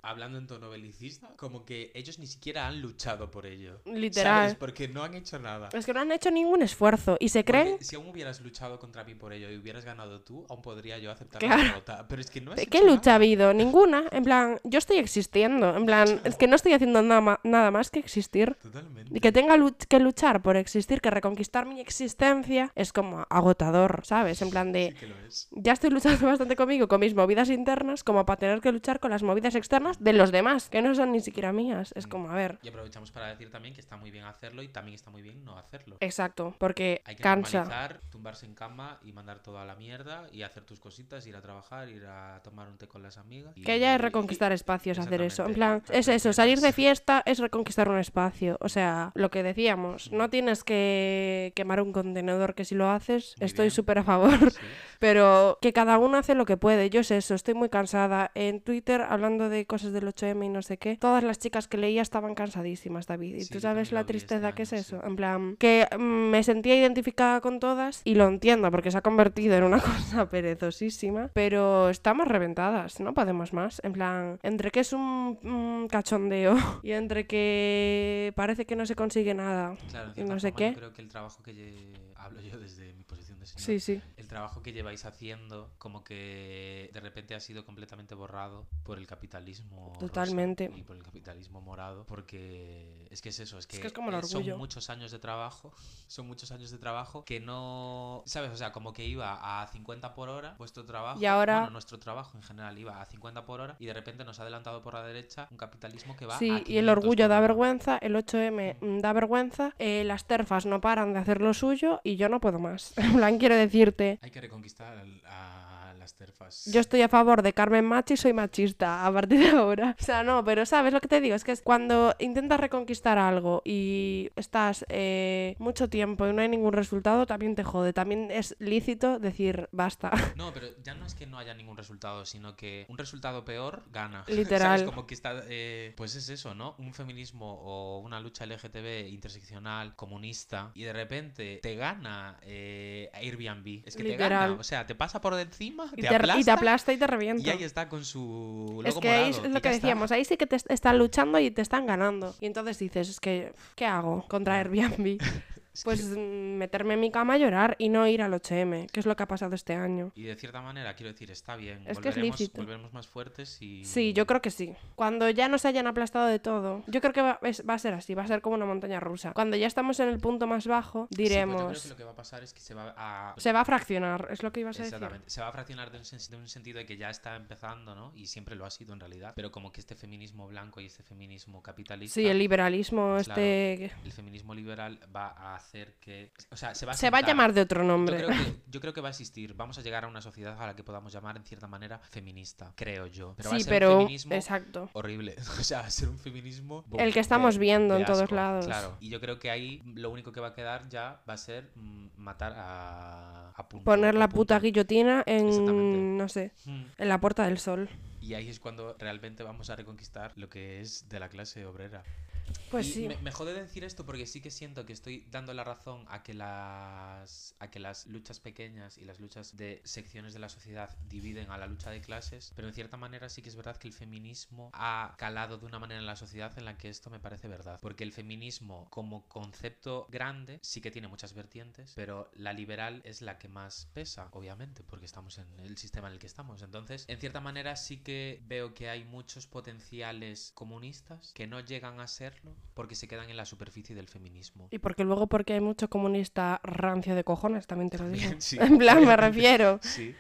hablando en tono belicista, como que ellos ni siquiera han luchado por ello. Literal. ¿Sabes? Porque no han hecho nada. Es que no han hecho ningún esfuerzo y se Porque creen si aún hubieras luchado contra mí por ello y hubieras ganado tú, aún podría yo aceptar Claro. la derrota. Pero es que no has ¿Qué hecho lucha ha habido? Ninguna. En plan, yo estoy existiendo. En plan, es que no estoy haciendo nada, nada más que existir. Totalmente. Y que tenga que luchar por existir, que reconquistar mi existencia, es como agotador, ¿sabes? En plan Sí de, que lo es. ya estoy luchando (laughs) bastante conmigo, con mis movidas internas, como para tener que luchar con las movidas externas de los demás, que no son ni siquiera mías. Es como, a ver, Y aprovechamos para decir también que está muy bien hacerlo y también está muy bien no hacerlo. exacto, porque Hay que cansa. normalizar, tumbarse en cama y mandar todo a la mierda y hacer tus cositas, ir a trabajar, ir a tomar un té con las amigas. y- Que ya es reconquistar espacios hacer eso. En plan, es eso, salir de fiesta es reconquistar un espacio. O sea, lo que decíamos, no tienes que quemar un contenedor que si lo haces, Muy estoy súper a favor. Sí. (laughs) Pero que cada uno hace lo que puede. Yo sé eso, estoy muy cansada. En Twitter, hablando de cosas del 8M y no sé qué, todas las chicas que leía estaban cansadísimas, David. ¿Y Sí, tú sabes la tristeza que es eso? En plan, que mm, me sentía identificada con todas y lo entiendo porque se ha convertido en una (laughs) cosa perezosísima, pero estamos reventadas, no podemos más. En plan, entre que es un mm, cachondeo (laughs) y entre que parece que no se consigue nada. Claro, Y no sé qué. Yo creo que el trabajo que hablo yo desde mi posición de señor. Sí, sí. Trabajo que lleváis haciendo, como que de repente ha sido completamente borrado por el capitalismo. Totalmente. y por el capitalismo morado, porque es que es eso, es que, que es como el eh, son muchos años de trabajo, (laughs) son muchos años de trabajo que no, ¿sabes? O sea, como que iba a 50 por hora vuestro trabajo. Y ahora- bueno, nuestro trabajo en general iba a 50 por hora y de repente nos ha adelantado por la derecha un capitalismo que va a Sí, y 500 el orgullo por da vergüenza, el 8M mm, da vergüenza, eh, las terfas no paran de hacer lo suyo y yo no puedo más. (laughs) En plan, quiero decirte, Hay que reconquistar a las terfas. yo estoy a favor de Carmen Machi soy machista a partir de ahora. O sea, no, pero sabes lo que te digo, es que es cuando intentas reconquistar algo y estás eh, mucho tiempo y no hay ningún resultado, también te jode, también es lícito decir basta. (laughs) No, pero ya no es que no haya ningún resultado, sino que un resultado peor gana. (laughs) Literal. ¿Sabes? Como que está. eh, pues es eso, ¿no? Un feminismo o una lucha LGTB interseccional, comunista, y de repente te gana eh, Airbnb. Es que te Literal. gana. O sea, te pasa por encima, Y te, aplasta, y te aplasta y te y revienta. ahí está con su logo Es que ahí es y lo que ya está. decíamos, ahí sí que te est- están luchando y te están ganando. Y entonces dices, es que, ¿qué hago contra Airbnb? Pues mm, meterme en mi cama a llorar y no ir al 8M, que es lo que ha pasado este año. Y de cierta manera, quiero decir, está bien. Es que es lícito. volveremos más fuertes y. Sí, yo creo que sí. Cuando ya nos hayan aplastado de todo, yo creo que va, es- va a ser así, va a ser como una montaña rusa. Cuando ya estamos en el punto más bajo, Sí, pues yo creo diremos, que lo que va a pasar es que se va a. se va a fraccionar, es lo que ibas a decir. Exactamente. Se va a fraccionar de un, de un sentido de que ya está empezando, ¿no? Y siempre lo ha sido en realidad. Pero como que este feminismo blanco y este feminismo capitalista. Sí, el liberalismo Claro. este... el feminismo liberal va a hacer que... O sea, se va a, Se va a sentar. llamar de otro Yo nombre. creo, que, (laughs) yo creo que va a existir. Vamos a llegar a una sociedad a la que podamos llamar, en cierta manera, feminista. Creo yo. Pero va a sí, ser pero... un feminismo Exacto. horrible. (laughs) O sea, va a ser un feminismo... El que estamos viendo en todos lados. Claro. Y yo creo que ahí lo único que va a quedar ya va a ser mm, matar a, a punto. Poner la a punto. puta guillotina en, no sé, Mm. en la Puerta del Sol. Y ahí es cuando realmente vamos a reconquistar lo que es de la clase obrera. Pues Y sí. Me, me jode decir esto porque sí que siento que estoy dando la razón a que las a que las luchas pequeñas y las luchas de secciones de la sociedad dividen a la lucha de clases, pero en cierta manera sí que es verdad que el feminismo ha calado de una manera en la sociedad en la que esto me parece verdad, porque el feminismo como concepto grande sí que tiene muchas vertientes, pero la liberal es la que más pesa, obviamente, porque estamos en el sistema en el que estamos. Entonces, en cierta manera sí que veo que hay muchos potenciales comunistas que no llegan a serlo porque se quedan en la superficie del feminismo. Y porque luego porque hay mucho comunista rancio de cojones, también te lo digo. Sí, (laughs) en plan, me (laughs) refiero. (laughs) Sí,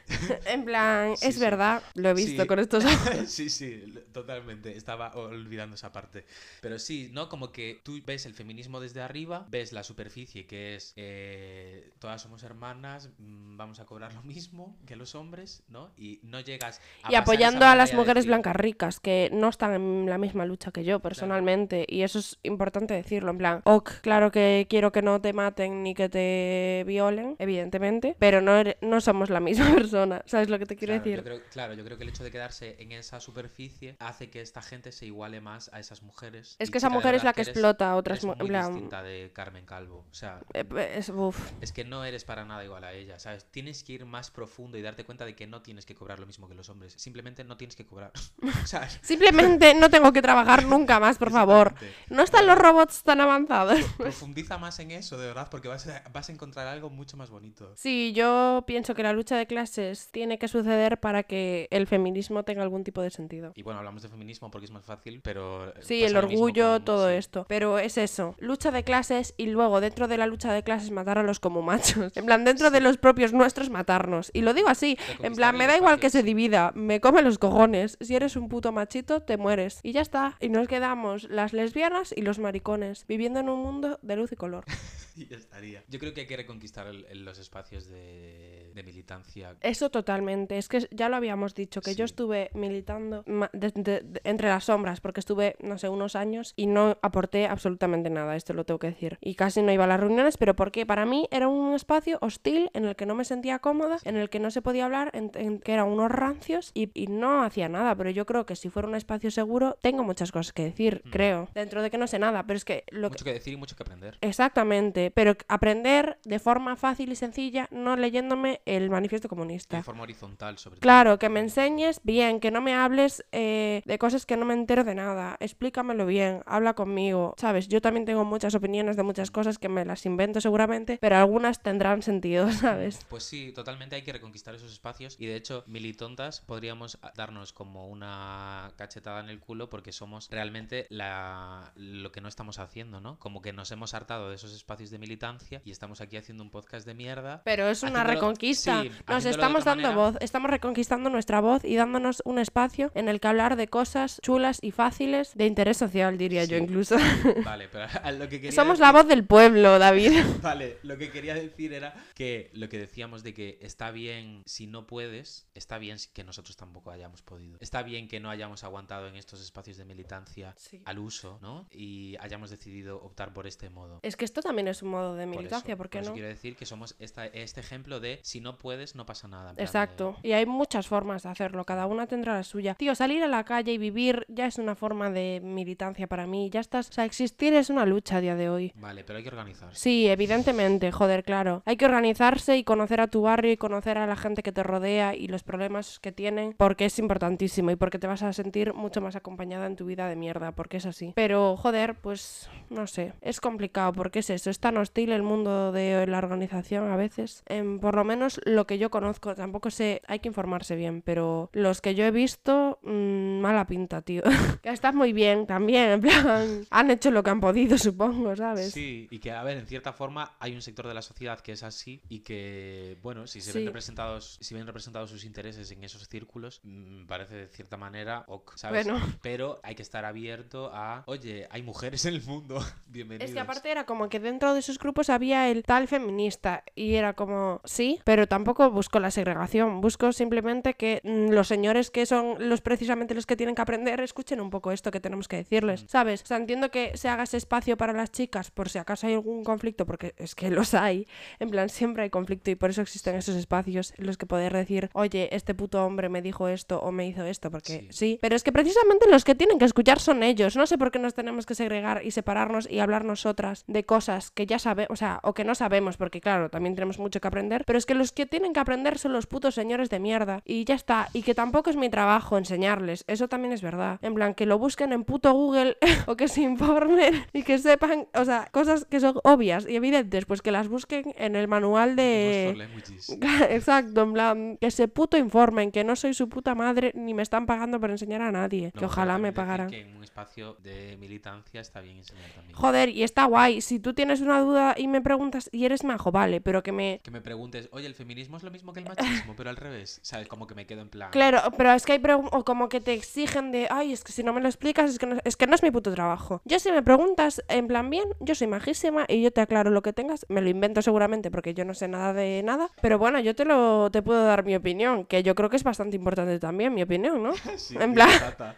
En plan, Sí, es verdad, lo he visto con estos ojos. sí, sí, totalmente. Estaba olvidando esa parte. Pero sí, ¿no? Como que tú ves el feminismo desde arriba, ves la superficie que es eh, todas somos hermanas, mm, vamos a cobrar lo mismo que los hombres, ¿no? Y no llegas a Y apoyando a las mujeres decir, blancas ricas, que no están en la misma lucha que yo personalmente. Y eso es importante decirlo. En plan, ok, claro que quiero que no te maten ni que te violen, evidentemente, pero no, ere- no somos la misma (laughs) persona. ¿Sabes lo que te quiero Claro, decir? Yo creo, claro, yo creo que el hecho de quedarse en esa superficie hace que esta gente se iguale más a esas mujeres. Es que esa mujer es la que eres- explota a otras eres mu- en muy plan- distinta de Carmen Calvo. O sea, Eh, Es, uf. es que no eres para nada igual a ella, ¿sabes? Tienes que ir más profundo y darte cuenta de que no tienes que cobrar lo mismo que los hombres. Simplemente no tienes que cobrar. (laughs) ¿Sabes? (laughs) Simplemente no tengo que trabajar nunca más, por favor. No están los robots tan avanzados. (laughs) Profundiza más en eso, de verdad, porque vas a, vas a encontrar algo mucho más bonito. Sí, yo pienso que la lucha de clases tiene que suceder para que el feminismo tenga algún tipo de sentido. Y bueno, hablamos de feminismo porque es más fácil, pero... eh, Sí, el orgullo, todo sí. esto. Pero es eso, lucha de clases y luego dentro de la lucha de clases matar a los como machos. En plan, dentro de los propios nuestros matarnos. Y lo digo así, en plan, me da igual que se divida, me come los cojones. Si eres un puto machito, te mueres. Y ya está. Y nos quedamos las lesbianas y los maricones, viviendo en un mundo de luz y color. (laughs) Y ya estaría. Yo creo que hay que reconquistar el- el- los espacios de, de militancia. Eso totalmente. Es que ya lo habíamos dicho, que yo estuve militando de- de- de- entre las sombras, porque estuve, no sé, unos años y no aporté absolutamente nada, esto lo tengo que decir. Y casi no iba a las reuniones, pero porque para mí era un espacio hostil en el que no me sentía cómoda, en el que no se podía hablar, en, en que eran unos rancios y, y no hacía nada. Pero yo creo que si fuera un espacio seguro, tengo muchas cosas que decir, Mm. creo. Dentro de que no sé nada, pero es que lo que... Mucho que decir y mucho que aprender. Exactamente, pero aprender de forma fácil y sencilla, no leyéndome el manifiesto comunista. De forma horizontal, sobre todo. Claro, que me enseñes bien, que no me hables eh, de cosas que no me entero de nada. Explícamelo bien, habla conmigo. Sabes, yo también tengo muchas opiniones de muchas cosas que me las invento seguramente, pero algunas tendrán sentido, (laughs) ¿sabes? Pues sí, totalmente hay que reconquistar esos espacios y de hecho, militontas, podríamos darnos como una cachetada en el culo porque somos realmente la... lo que no estamos haciendo, ¿no? Como que nos hemos hartado de esos espacios de militancia y estamos aquí haciendo un podcast de mierda. Pero es una Haciéndolo- sí, Nos estamos dando manera. voz, estamos reconquistando nuestra voz y dándonos un espacio en el que hablar de cosas chulas y fáciles de interés social, diría yo Sí. incluso. (laughs) Vale, pero a lo que quería Somos decir- la voz del pueblo, David. (laughs) Vale, lo que quería decir era que lo que decíamos de que está bien si no puedes, está bien que nosotros tampoco hayamos podido. Está bien que no hayamos aguantado en estos espacios de militancia Sí. al uso, ¿no? Y hayamos decidido optar por este modo. Es que esto también es un modo de Por militancia, eso, ¿por qué eso no? quiero decir que somos esta, este ejemplo de si no puedes, no pasa nada. de- Exacto. Y hay muchas formas de hacerlo, cada una tendrá la suya. Tío, salir a la calle y vivir ya es una forma de militancia para mí. Ya estás. O sea, existir es una lucha a día de hoy. Vale, pero hay que organizarse. Sí, evidentemente, joder, claro. Hay que organizarse y conocer a tu barrio y conocer a la gente que te rodea y los problemas que tienen, porque es importantísimo y porque te vas a sentir mucho más acompañada en tu vida de mierda, porque es así. Pero, joder, pues no sé, es complicado, porque es eso, es tan hostil el mundo de la organización a veces. Em, por lo menos menos lo que yo conozco, tampoco sé, hay que informarse bien, pero los que yo he visto, mmm, mala pinta, tío. (laughs) que está muy bien también, en plan, han hecho lo que han podido, supongo, ¿sabes? Sí, y que, a ver, en cierta forma hay un sector de la sociedad que es así y que, bueno, si se Sí. ven representados, si ven representados sus intereses en esos círculos, mm, parece de cierta manera, ok, ¿sabes? Bueno. Pero hay que estar abierto a, oye, hay mujeres en el mundo, (laughs) bienvenidos. Es que aparte era como que dentro de esos grupos había el tal feminista y era como, sí, pero tampoco busco la segregación, busco simplemente que mm, los señores que son los precisamente los que tienen que aprender escuchen un poco esto que tenemos que decirles, ¿sabes? O sea, entiendo que se haga ese espacio para las chicas por si acaso hay algún conflicto, porque es que los hay, en plan siempre hay conflicto y por eso existen esos espacios en los que poder decir, oye, este puto hombre me dijo esto o me hizo esto, porque Sí. sí, pero es que precisamente los que tienen que escuchar son ellos, no sé por qué nos tenemos que segregar y separarnos y hablar nosotras de cosas que ya sabemos, o sea, o que no sabemos, porque claro, también tenemos mucho que aprender, pero es que los que tienen que aprender son los putos señores de mierda. Y ya está, y que tampoco es mi trabajo enseñarles, eso también es verdad, en plan que lo busquen en puto Google (laughs) o que se informen y que sepan, o sea, cosas que son obvias y evidentes, pues que las busquen en el manual de... (laughs) Exacto, en plan, que se puto informen, que no soy su puta madre ni me están pagando por enseñar a nadie, No, que ojalá me pagaran. Que en un espacio de militancia está bien enseñar también. Joder, y está guay, si tú tienes una duda y me preguntas y eres majo, vale, pero que me... Que me preguntes, oye, el feminismo es lo mismo que el machismo, pero al revés. ¿Sabes? Como que me quedo en plan. Claro, pero es que hay pregun- o como que te exigen de, ay, es que si no me lo explicas, es que no, es que no es mi puto trabajo. Yo si me preguntas en plan bien, yo soy majísima y yo te aclaro lo que tengas, me lo invento seguramente porque yo no sé nada de nada, pero bueno, yo te lo te puedo dar mi opinión, que yo creo que es bastante importante también mi opinión, ¿no? (laughs) Sí, en plan-. (laughs)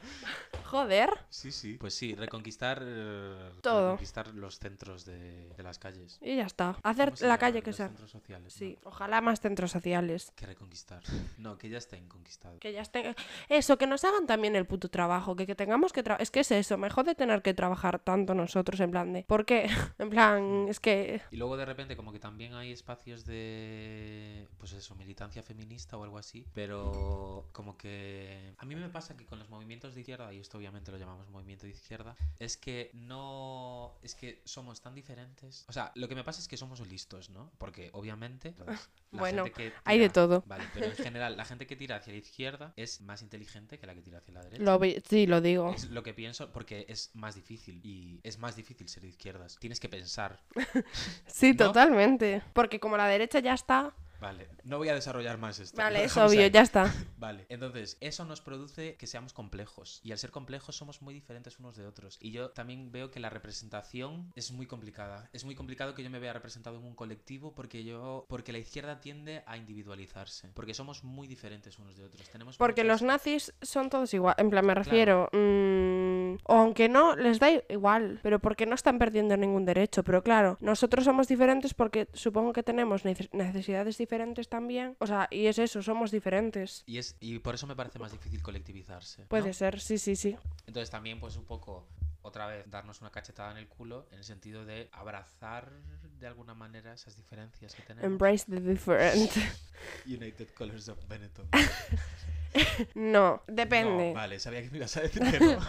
Joder. Sí, sí. Pues sí, reconquistar. eh, Todo. Reconquistar los centros de, de las calles. Y ya está. Hacer ¿Cómo se la calle que sea. centros sociales. Sí, ¿no? ojalá más centros sociales. Que reconquistar. No, que ya estén conquistados. Que ya estén... Eso, que nos hagan también el puto trabajo, que, que tengamos que... tra- Es que es eso, me jode tener que trabajar tanto nosotros en plan de... ¿Por qué? (laughs) en plan, es que... Y luego de repente como que también hay espacios de, pues eso, militancia feminista o algo así, pero como que a mí me pasa que con los movimientos de izquierda, y esto obviamente lo llamamos movimiento de izquierda, es que no, es que somos tan diferentes. O sea, lo que me pasa es que somos listos, ¿no? Porque obviamente... entonces, (laughs) la Bueno, gente que hay de todo. Vale, pero en general la gente que tira hacia la izquierda es más inteligente que la que tira hacia la derecha. Lo Sí, lo digo. Es lo que pienso porque es más difícil y es más difícil ser de izquierdas. Tienes que pensar. (laughs) Sí, ¿no? totalmente. Porque como la derecha ya está... Vale, no voy a desarrollar más esto. Vale, (laughs) es obvio, ahí. ya está. Vale, entonces eso nos produce que seamos complejos y al ser complejos somos muy diferentes unos de otros. Y yo también veo que la representación es muy complicada. Es muy complicado que yo me vea representado en un colectivo porque yo porque la izquierda tiende a individualizarse, porque somos muy diferentes unos de otros. Tenemos Porque muchas- los nazis son todos igual. En plan, me refiero. mm, o aunque no, les da igual. Pero porque no están perdiendo ningún derecho. Pero claro, nosotros somos diferentes porque supongo que tenemos nece- necesidades diferentes también. O sea, y es eso, somos diferentes. y es y por eso me parece más difícil colectivizarse. ¿no? Puede ser, sí, sí, sí. Entonces también pues un poco otra vez darnos una cachetada en el culo en el sentido de abrazar de alguna manera esas diferencias que tenemos. Embrace the different. (laughs) United Colors of Benetton. (laughs) (laughs) no, depende. No, vale, sabía que me ibas a decir que no. (laughs)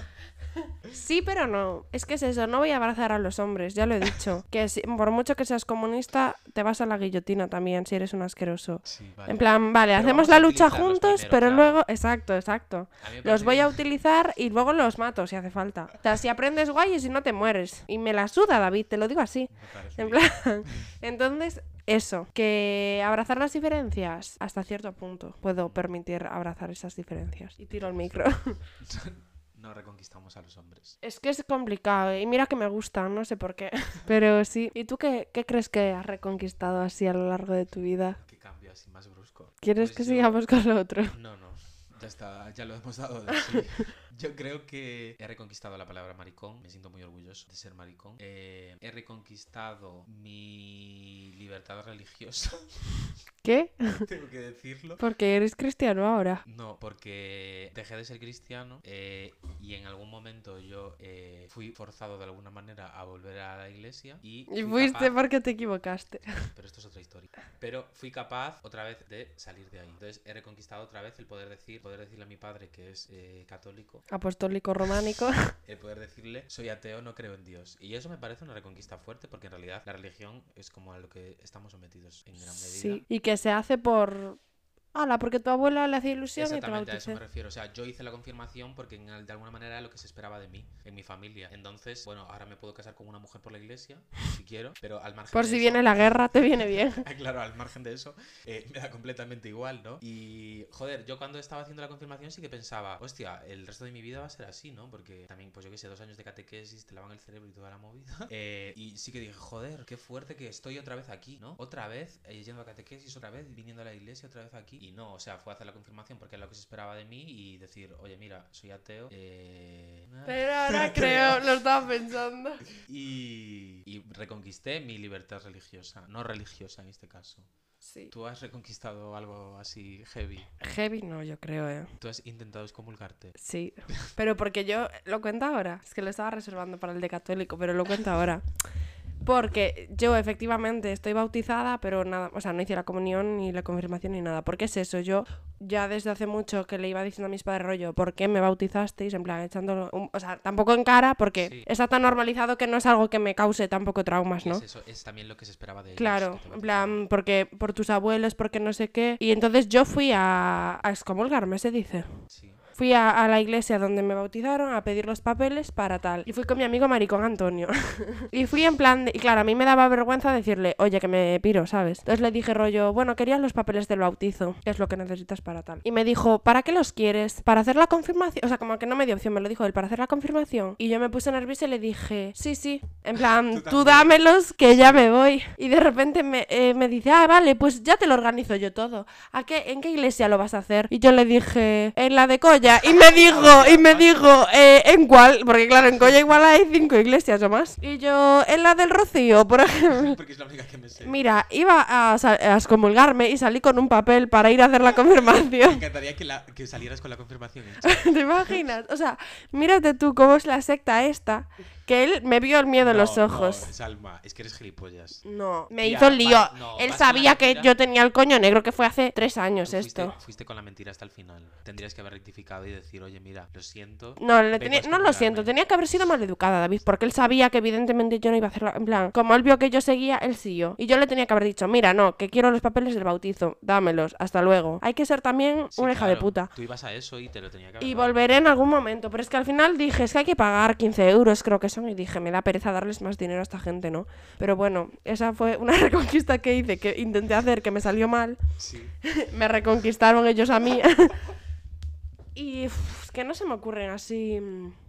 Sí, pero no. Es que es eso, no voy a abrazar a los hombres, ya lo he dicho. (laughs) Que si- por mucho que seas comunista, te vas a la guillotina también si eres un asqueroso. Sí, vale. En plan, vale, Pero hacemos la lucha juntos, primero, pero claro. luego... Exacto, exacto. Los voy a utilizar y luego los mato si hace falta. O sea, si aprendes guay y si no te mueres. Y me la suda, David, te lo digo así. En plan, entonces, eso, que abrazar las diferencias hasta cierto punto. Puedo permitir abrazar esas diferencias. Y tiro el micro. (laughs) No reconquistamos a los hombres. Es que es complicado ¿eh? y mira que me gustan, no sé por qué. (laughs) Pero sí. ¿Y tú qué, qué crees que has reconquistado así a lo largo de tu vida? Qué cambio así más brusco. ¿Quieres Pues que yo- sigamos con lo otro? No, no. Ya está, ya lo hemos dado de sí. (laughs) Yo creo que he reconquistado la palabra maricón. Me siento muy orgulloso de ser maricón. Eh, he reconquistado mi libertad religiosa. (laughs) ¿Qué? (laughs) Tengo que decirlo. Porque eres cristiano ahora. No, porque dejé de ser cristiano eh, y en algún momento yo eh, fui forzado de alguna manera a volver a la iglesia y, Y fui fuiste capaz- porque te equivocaste. (laughs) pero esto es otra historia. Pero fui capaz otra vez de salir de ahí. Entonces he reconquistado otra vez el poder decir, poder decirle a mi padre que es eh, católico, Apostólico románico. (laughs) el poder decirle, soy ateo, no creo en Dios. Y eso me parece una reconquista fuerte porque en realidad la religión es como a lo que estamos sometidos en gran medida. Sí. Y que se hace por. Ala, porque tu abuela le hacía ilusión y te Exactamente a eso me refiero. O sea, yo hice la confirmación porque de alguna manera era lo que se esperaba de mí, en mi familia. Entonces, bueno, ahora me puedo casar con una mujer por la iglesia, si quiero, pero al margen Por de si eso- viene la guerra, te viene bien. (laughs) claro, al margen de eso, eh, me da completamente igual, ¿no? Y, joder, yo cuando estaba haciendo la confirmación sí que pensaba, hostia, el resto de mi vida va a ser así, ¿no? Porque también, pues yo que sé, dos años de catequesis, te lavan el cerebro y toda la movida. (laughs) Eh, y sí que dije, joder, qué fuerte que estoy otra vez aquí, ¿no? Otra vez eh, yendo a catequesis, otra vez viniendo a la iglesia, otra vez aquí. Y no, o sea, fue a hacer la confirmación porque es lo que se esperaba de mí y decir, oye, mira, soy ateo. Eh... Pero ahora creo, lo estaba pensando. (laughs) Y, y reconquisté mi libertad religiosa, no religiosa en este caso. Sí. ¿Tú has reconquistado algo así heavy? Heavy no, yo creo, eh. ¿Tú has intentado excomulgarte? Sí. Pero porque yo lo cuento ahora. Es que lo estaba reservando para el de católico, pero lo cuento ahora. Porque yo efectivamente estoy bautizada, pero nada, o sea, no hice la comunión ni la confirmación ni nada. Porque es eso, yo ya desde hace mucho que le iba diciendo a mis padres rollo, ¿por qué me bautizasteis? En plan, echándolo, un- o sea, tampoco en cara, porque Sí. está tan normalizado que no es algo que me cause tampoco traumas, ¿no? Es eso, es también lo que se esperaba de ellos. Claro, en plan, porque por tus abuelos, porque no sé qué. Y entonces yo fui a, a excomulgarme, se dice. Sí. Fui a, a la iglesia donde me bautizaron a pedir los papeles para tal. Y fui con mi amigo maricón Antonio. (laughs) y fui en plan de... Y claro, a mí me daba vergüenza decirle, oye, que me piro, ¿sabes? Entonces le dije rollo, bueno, querías los papeles del bautizo, que es lo que necesitas para tal. Y me dijo, ¿para qué los quieres? ¿Para hacer la confirmación? O sea, como que no me dio opción, me lo dijo él, ¿para hacer la confirmación? Y yo me puse nerviosa y le dije, sí, sí. En plan, (laughs) Tú dámelos, que ya me voy. Y de repente me, eh, me dice, ah, vale, pues ya te lo organizo yo todo. ¿A qué, ¿En qué iglesia lo vas a hacer? Y yo le dije, en la de Colla. Y me dijo, y me dijo, "Eh, ¿en cuál? Porque claro, en Colla igual hay cinco iglesias o más. Y yo, en la del Rocío, por ejemplo. Porque es la única que me sé. Mira, iba a, a excomulgarme y salí con un papel para ir a hacer la (laughs) Me confirmación. encantaría que, la, que salieras con la confirmación. (laughs) ¿Te imaginas? O sea, mírate tú cómo es la secta esta, que él me vio el miedo en los ojos. No, Salma, es que eres gilipollas. No, me Tía, hizo el lío. no, Él sabía que yo tenía el coño negro, que fue hace tres años Tú esto. fuiste con la mentira hasta el final. Tendrías que haber rectificado y decir, oye, mira, lo siento. No, le tenía- no lo siento, tenía que haber sido maleducada, David, porque él sabía que evidentemente yo no iba a hacerlo. En plan, como él vio que yo seguía, él siguió. Y yo le tenía que haber dicho, mira, no, que quiero los papeles del bautizo, dámelos, hasta luego. Hay que ser también Sí, una hija de puta. Tú ibas a eso y te lo tenía que haber Y volveré en algún momento, pero es que al final dije, es que hay que pagar 15 euros, creo que son, y dije, me da pereza darles más dinero a esta gente, ¿no? Pero bueno, esa fue una (laughs) reconquista que hice, que intenté hacer, que me salió mal. Sí. (laughs) me reconquistaron ellos a mí. (laughs) y uf, es que no se me ocurren así.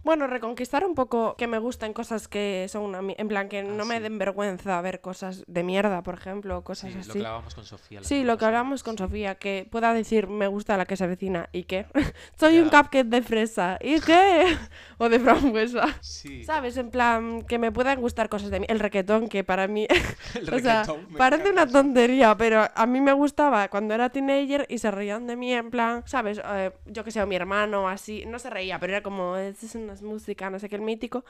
Bueno, reconquistar un poco que me gusten cosas que son una mi- En plan, que no me sí. den vergüenza ver cosas de mierda, por ejemplo, cosas Sí, lo así. que hablábamos con Sofía. la Sí, semana lo que pasada. hablamos con Sofía, que pueda decir me gusta la que se avecina y qué. (laughs) Soy un Ya. cupcake de fresa y qué. (laughs) o de frambuesa. Sí. ¿Sabes? En plan, que me puedan gustar cosas de mí. El requetón, que para mí. (laughs) El o sea, reggaetón, me parece una encanta. tontería, pero a mí me gustaba cuando era teenager y se reían de mí en plan, ¿sabes? Eh, yo que sé, o mi hermano así. No se reía, pero era como, es es música, no sé qué, el mítico.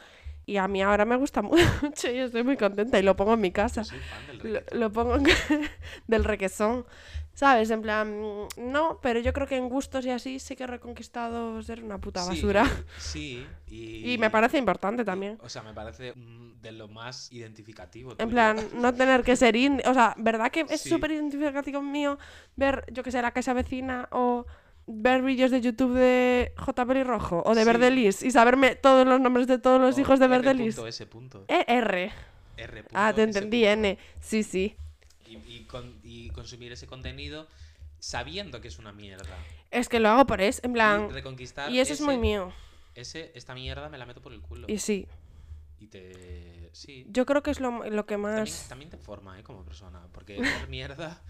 Y a mí ahora me gusta (laughs) mucho y estoy muy contenta y lo pongo en mi casa. Soy fan del Lo, lo pongo en- (laughs) del requesón. ¿Sabes? En plan, no, pero yo creo que en gustos y así sí que he reconquistado ser una puta Sí, basura. Sí, (laughs) y... Y me parece importante también. O sea, me parece de lo más identificativo. En plan, no tener que ser indie. O sea, ¿verdad que es Sí. súper identificativo mío ver, yo que sé, la casa vecina o ver vídeos de YouTube de J. Pelirrojo o de Sí. Verdelis y saberme todos los nombres de todos los O hijos de R Verdelis? S E R. R Ah, te entendí. N. Sí, sí. Y, y con- y consumir ese contenido sabiendo que es una mierda. Es que lo hago por eso, en Y plan. reconquistar Y eso es muy mío. Ese, esta mierda me la meto por el culo. Y sí, Y te... Sí. yo creo que es lo, lo que También, más también te forma, ¿eh? Como persona. Porque (laughs) ver mierda...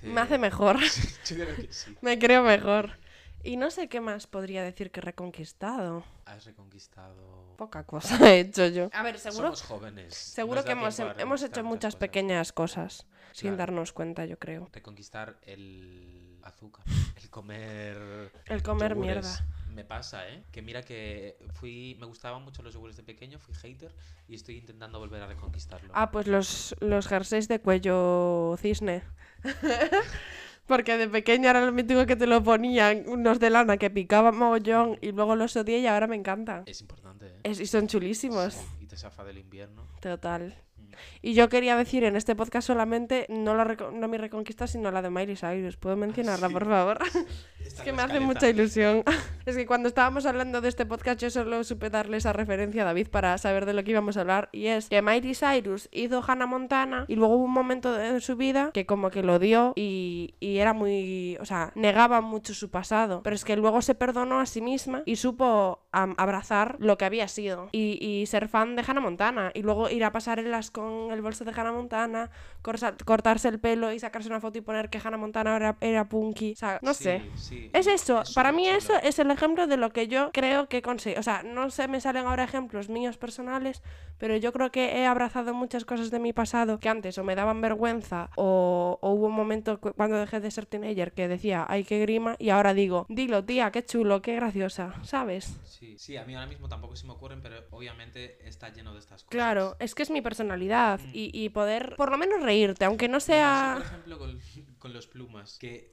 te- me hace mejor. (laughs) Yo creo que sí. me creo mejor. Y no sé qué más podría decir que he reconquistado. Has reconquistado... Poca cosa he hecho yo. A ver, seguro, Somos jóvenes. seguro nos que hemos, hemos hecho muchas cosas. pequeñas cosas sin darnos cuenta, yo creo. Reconquistar el azúcar. El comer... El comer yogures. mierda. Me pasa, ¿eh? Que mira que fui... Me gustaban mucho los yogures de pequeño, fui hater y estoy intentando volver a reconquistarlo. Ah, pues los, los jerseys de cuello cisne. (laughs) Porque de pequeña era lo mítico que te lo ponían unos de lana que picaban mogollón y luego los odié y ahora me encantan. Es importante, ¿eh? Es- y son chulísimos. Sí, Y te zafa del invierno. Total. Mm. Y yo quería decir en este podcast solamente, no, la no mi reconquista, sino la de Miley Cyrus. ¿Puedo mencionarla, sí. por favor? (laughs) Es que me hace mucha ilusión. (laughs) Es que cuando estábamos hablando de este podcast, yo solo supe darle esa referencia a David para saber de lo que íbamos a hablar. Y es que Miley Cyrus hizo Hannah Montana y luego hubo un momento en su vida que como que lo odió y, y era muy... O sea, negaba mucho su pasado. Pero es que luego se perdonó a sí misma y supo abrazar lo que había sido. Y, y ser fan de Hannah Montana. Y luego ir a pasarelas con el bolso de Hannah Montana, corsa- cortarse el pelo y sacarse una foto y poner que Hannah Montana era, era punky. O sea, no Sí, sé. sí, Es eso, para súper mí chulo. eso es el ejemplo de lo que yo creo que conseguí. O sea, no se me salen ahora ejemplos míos personales, pero yo creo que he abrazado muchas cosas de mi pasado que antes o me daban vergüenza o, o hubo un momento cu- cuando dejé de ser teenager que decía, ay, qué grima, y ahora digo, dilo, tía, qué chulo, qué graciosa, ¿sabes? Sí, sí, a mí ahora mismo tampoco se me ocurren, pero obviamente está lleno de estas cosas. Claro, es que es mi personalidad Mm. y, y poder por lo menos reírte, aunque no sea... por ejemplo, con, (laughs) con los plumas, que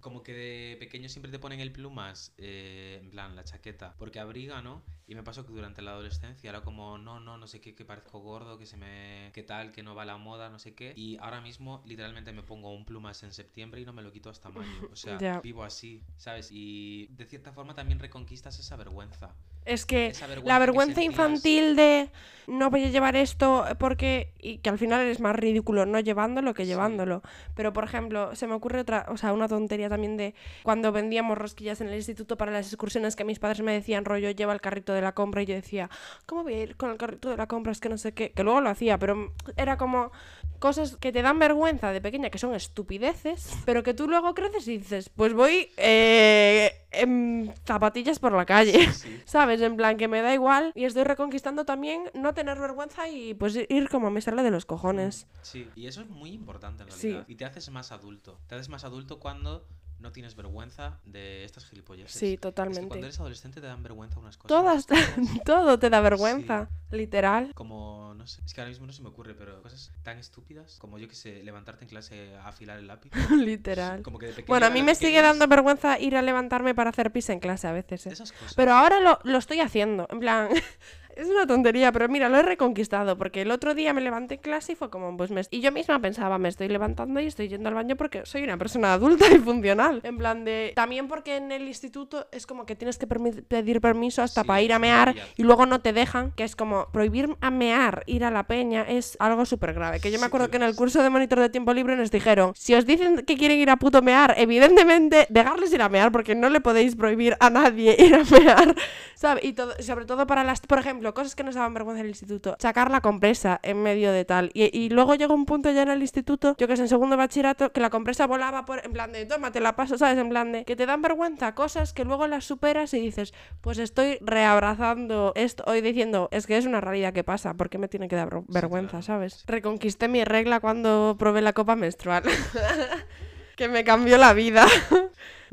como que de pequeño siempre te ponen el plumas, eh, en plan, la chaqueta, porque abriga, ¿no? Y me pasó que durante la adolescencia era como, no, no, no sé qué, que parezco gordo, que se me... que tal, que no va la moda, no sé qué. Y ahora mismo, literalmente, me pongo un plumas en septiembre y no me lo quito hasta mayo. O sea, (laughs) Ya. vivo así, ¿sabes? Y de cierta forma también reconquistas esa vergüenza. Es que vergüenza la que vergüenza sentías. infantil de no voy a llevar esto porque y que al final es más ridículo no llevándolo que Sí. llevándolo. Pero por ejemplo, se me ocurre otra, o sea, una tontería también de cuando vendíamos rosquillas en el instituto para las excursiones que mis padres me decían rollo lleva el carrito de la compra y yo decía, ¿cómo voy a ir con el carrito de la compra? Es que no sé qué, que luego lo hacía, pero era como cosas que te dan vergüenza de pequeña que son estupideces, pero que tú luego creces y dices, pues voy eh, en zapatillas por la calle. Sí. (laughs) ¿Sabes? En plan que me da igual y estoy reconquistando también no tener vergüenza y pues ir como me sale de los cojones. Sí, y eso es muy importante en Sí. realidad. Y te haces más adulto. Te haces más adulto cuando no tienes vergüenza de estas gilipollas. Sí, Es que cuando totalmente. eres adolescente te dan vergüenza unas cosas. Todas, (laughs) todo te da vergüenza, literal. Como, no sé, es que ahora mismo no se me ocurre, pero cosas tan estúpidas como yo que sé, levantarte en clase a afilar el lápiz. (laughs) literal. Como que de pequeño Bueno, a mí me sigue dando vergüenza ir a levantarme para hacer pis en clase a veces. ¿eh? Esas cosas. Pero ahora lo, lo estoy haciendo. En plan, (laughs) es una tontería, pero mira, lo he reconquistado. Porque el otro día me levanté en clase y fue como, pues me... Y yo misma pensaba, me estoy levantando y estoy yendo al baño porque soy una persona adulta y funcional. En plan de... También porque en el instituto es como que tienes que pedir permiso hasta Sí, para ir a mear y luego no te dejan. Que es como prohibir a mear, ir a la peña, es algo súper grave. Que yo me acuerdo que en el curso de monitor de tiempo libre nos dijeron, si os dicen que quieren ir a puto mear, evidentemente dejarles ir a mear porque no le podéis prohibir a nadie (laughs) ir a mear, (laughs) ¿sabes? Y todo, sobre todo para las, por ejemplo, cosas que nos daban vergüenza en el instituto, sacar la compresa en medio de tal. Y, y luego llegó un punto ya en el instituto, yo que sé, en segundo de bachillerato, que la compresa volaba por, en plan de, toma, te la paso, ¿sabes? En plan de, que te dan vergüenza, cosas que luego las superas y dices, pues estoy reabrazando esto, hoy diciendo, es que es una realidad que pasa, ¿por qué me tiene que dar ver- vergüenza, claro. ¿sabes? Reconquisté mi regla cuando probé la copa menstrual. (laughs) que me cambió la vida. (laughs)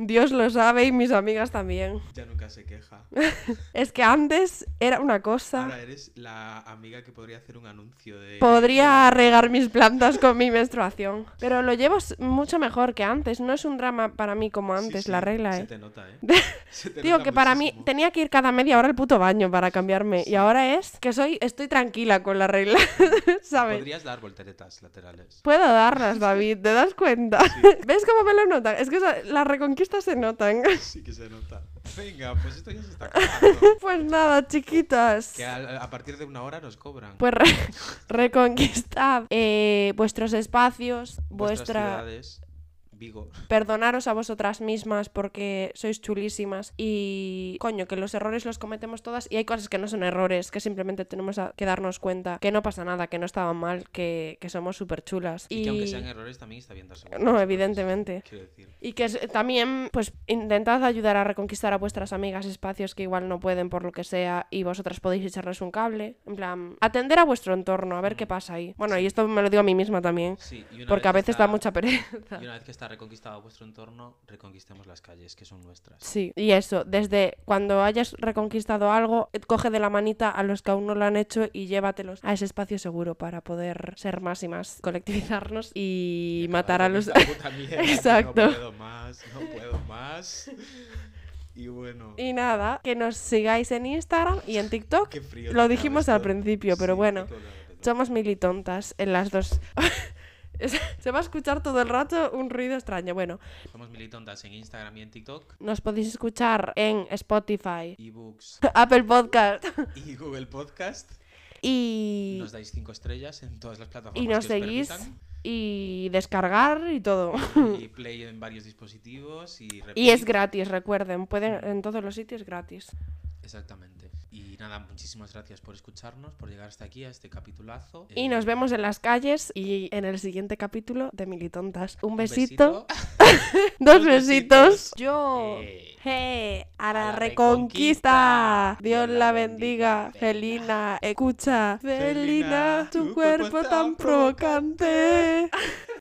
Dios lo sabe y mis amigas también. Ya nunca se queja. (laughs) Es que antes era una cosa. Ahora eres la amiga que podría hacer un anuncio de... Podría regar mis plantas con mi menstruación. Pero lo llevo mucho mejor que antes. No es un drama para mí como antes, sí, la regla, Se ¿eh? te nota, ¿eh? (laughs) Se te Digo nota que para mí tenía que ir cada media hora al puto baño para cambiarme. Y ahora es que soy, estoy tranquila con la regla. (laughs) ¿Sabes? Podrías dar volteretas laterales. Puedo darlas, David, ¿te das cuenta? ¿Ves cómo me lo notan? Es que esa- las reconquistas se notan. (laughs) Sí que se nota. Venga, pues esto ya se está acabando. (laughs) Pues nada, chiquitas. Que a, a partir de una hora nos cobran. Pues re- (laughs) reconquistad eh, vuestros espacios, Vuestras vuestra... ciudades, Vigo. (laughs) Perdonaros a vosotras mismas porque sois chulísimas y coño, que los errores los cometemos todas y hay cosas que no son errores, que simplemente tenemos que darnos cuenta que no pasa nada, que no estaban mal, que, que somos súper chulas. Y, que aunque sean errores también está bien darse cuenta No, evidentemente. Quiero decir. Y que también, pues, intentad ayudar a reconquistar a vuestras amigas espacios que igual no pueden por lo que sea y vosotras podéis echarles un cable. En plan, atender a vuestro entorno, a ver qué pasa ahí. Bueno, y esto me lo digo a mí misma también, Sí, y una porque vez a veces está- da mucha (laughs) pereza. Y una vez que está reconquistado vuestro entorno, reconquistemos las calles, que son nuestras. Sí, y eso, desde cuando hayas reconquistado algo, eh, coge de la manita a los que aún no lo han hecho y llévatelos a ese espacio seguro para poder ser más y más, colectivizarnos y acabar matar a los... puta (laughs) mierda, Exacto. No puedo más, no puedo más. Y bueno, Y nada, que nos sigáis en Instagram y en TikTok. qué frío. Lo dijimos cabe al esto. principio, pero Sí, bueno. Somos militontas en las dos. (laughs) (laughs) Se va a escuchar todo el rato un ruido extraño. Bueno, Somos militontas en Instagram y en TikTok, nos podéis escuchar en Spotify, ebooks (laughs) Apple Podcast (laughs) y Google Podcast. y, Nos dais cinco estrellas en todas las plataformas y nos que os seguís permitan. y descargar y todo. Y play en varios dispositivos y Y es gratis, recuerden, pueden en todos los sitios gratis. Exactamente. Y nada, muchísimas gracias por escucharnos, por llegar hasta aquí, a este capitulazo. Y Eh, nos vemos en las calles y en el siguiente capítulo de Militontas. Un un besito, (laughs) dos dos besitos. besitos. Yo, Eh, hey, a la a la reconquista. reconquista. Dios la bendiga. Felina, escucha. Felina, tu cuerpo tan provocante.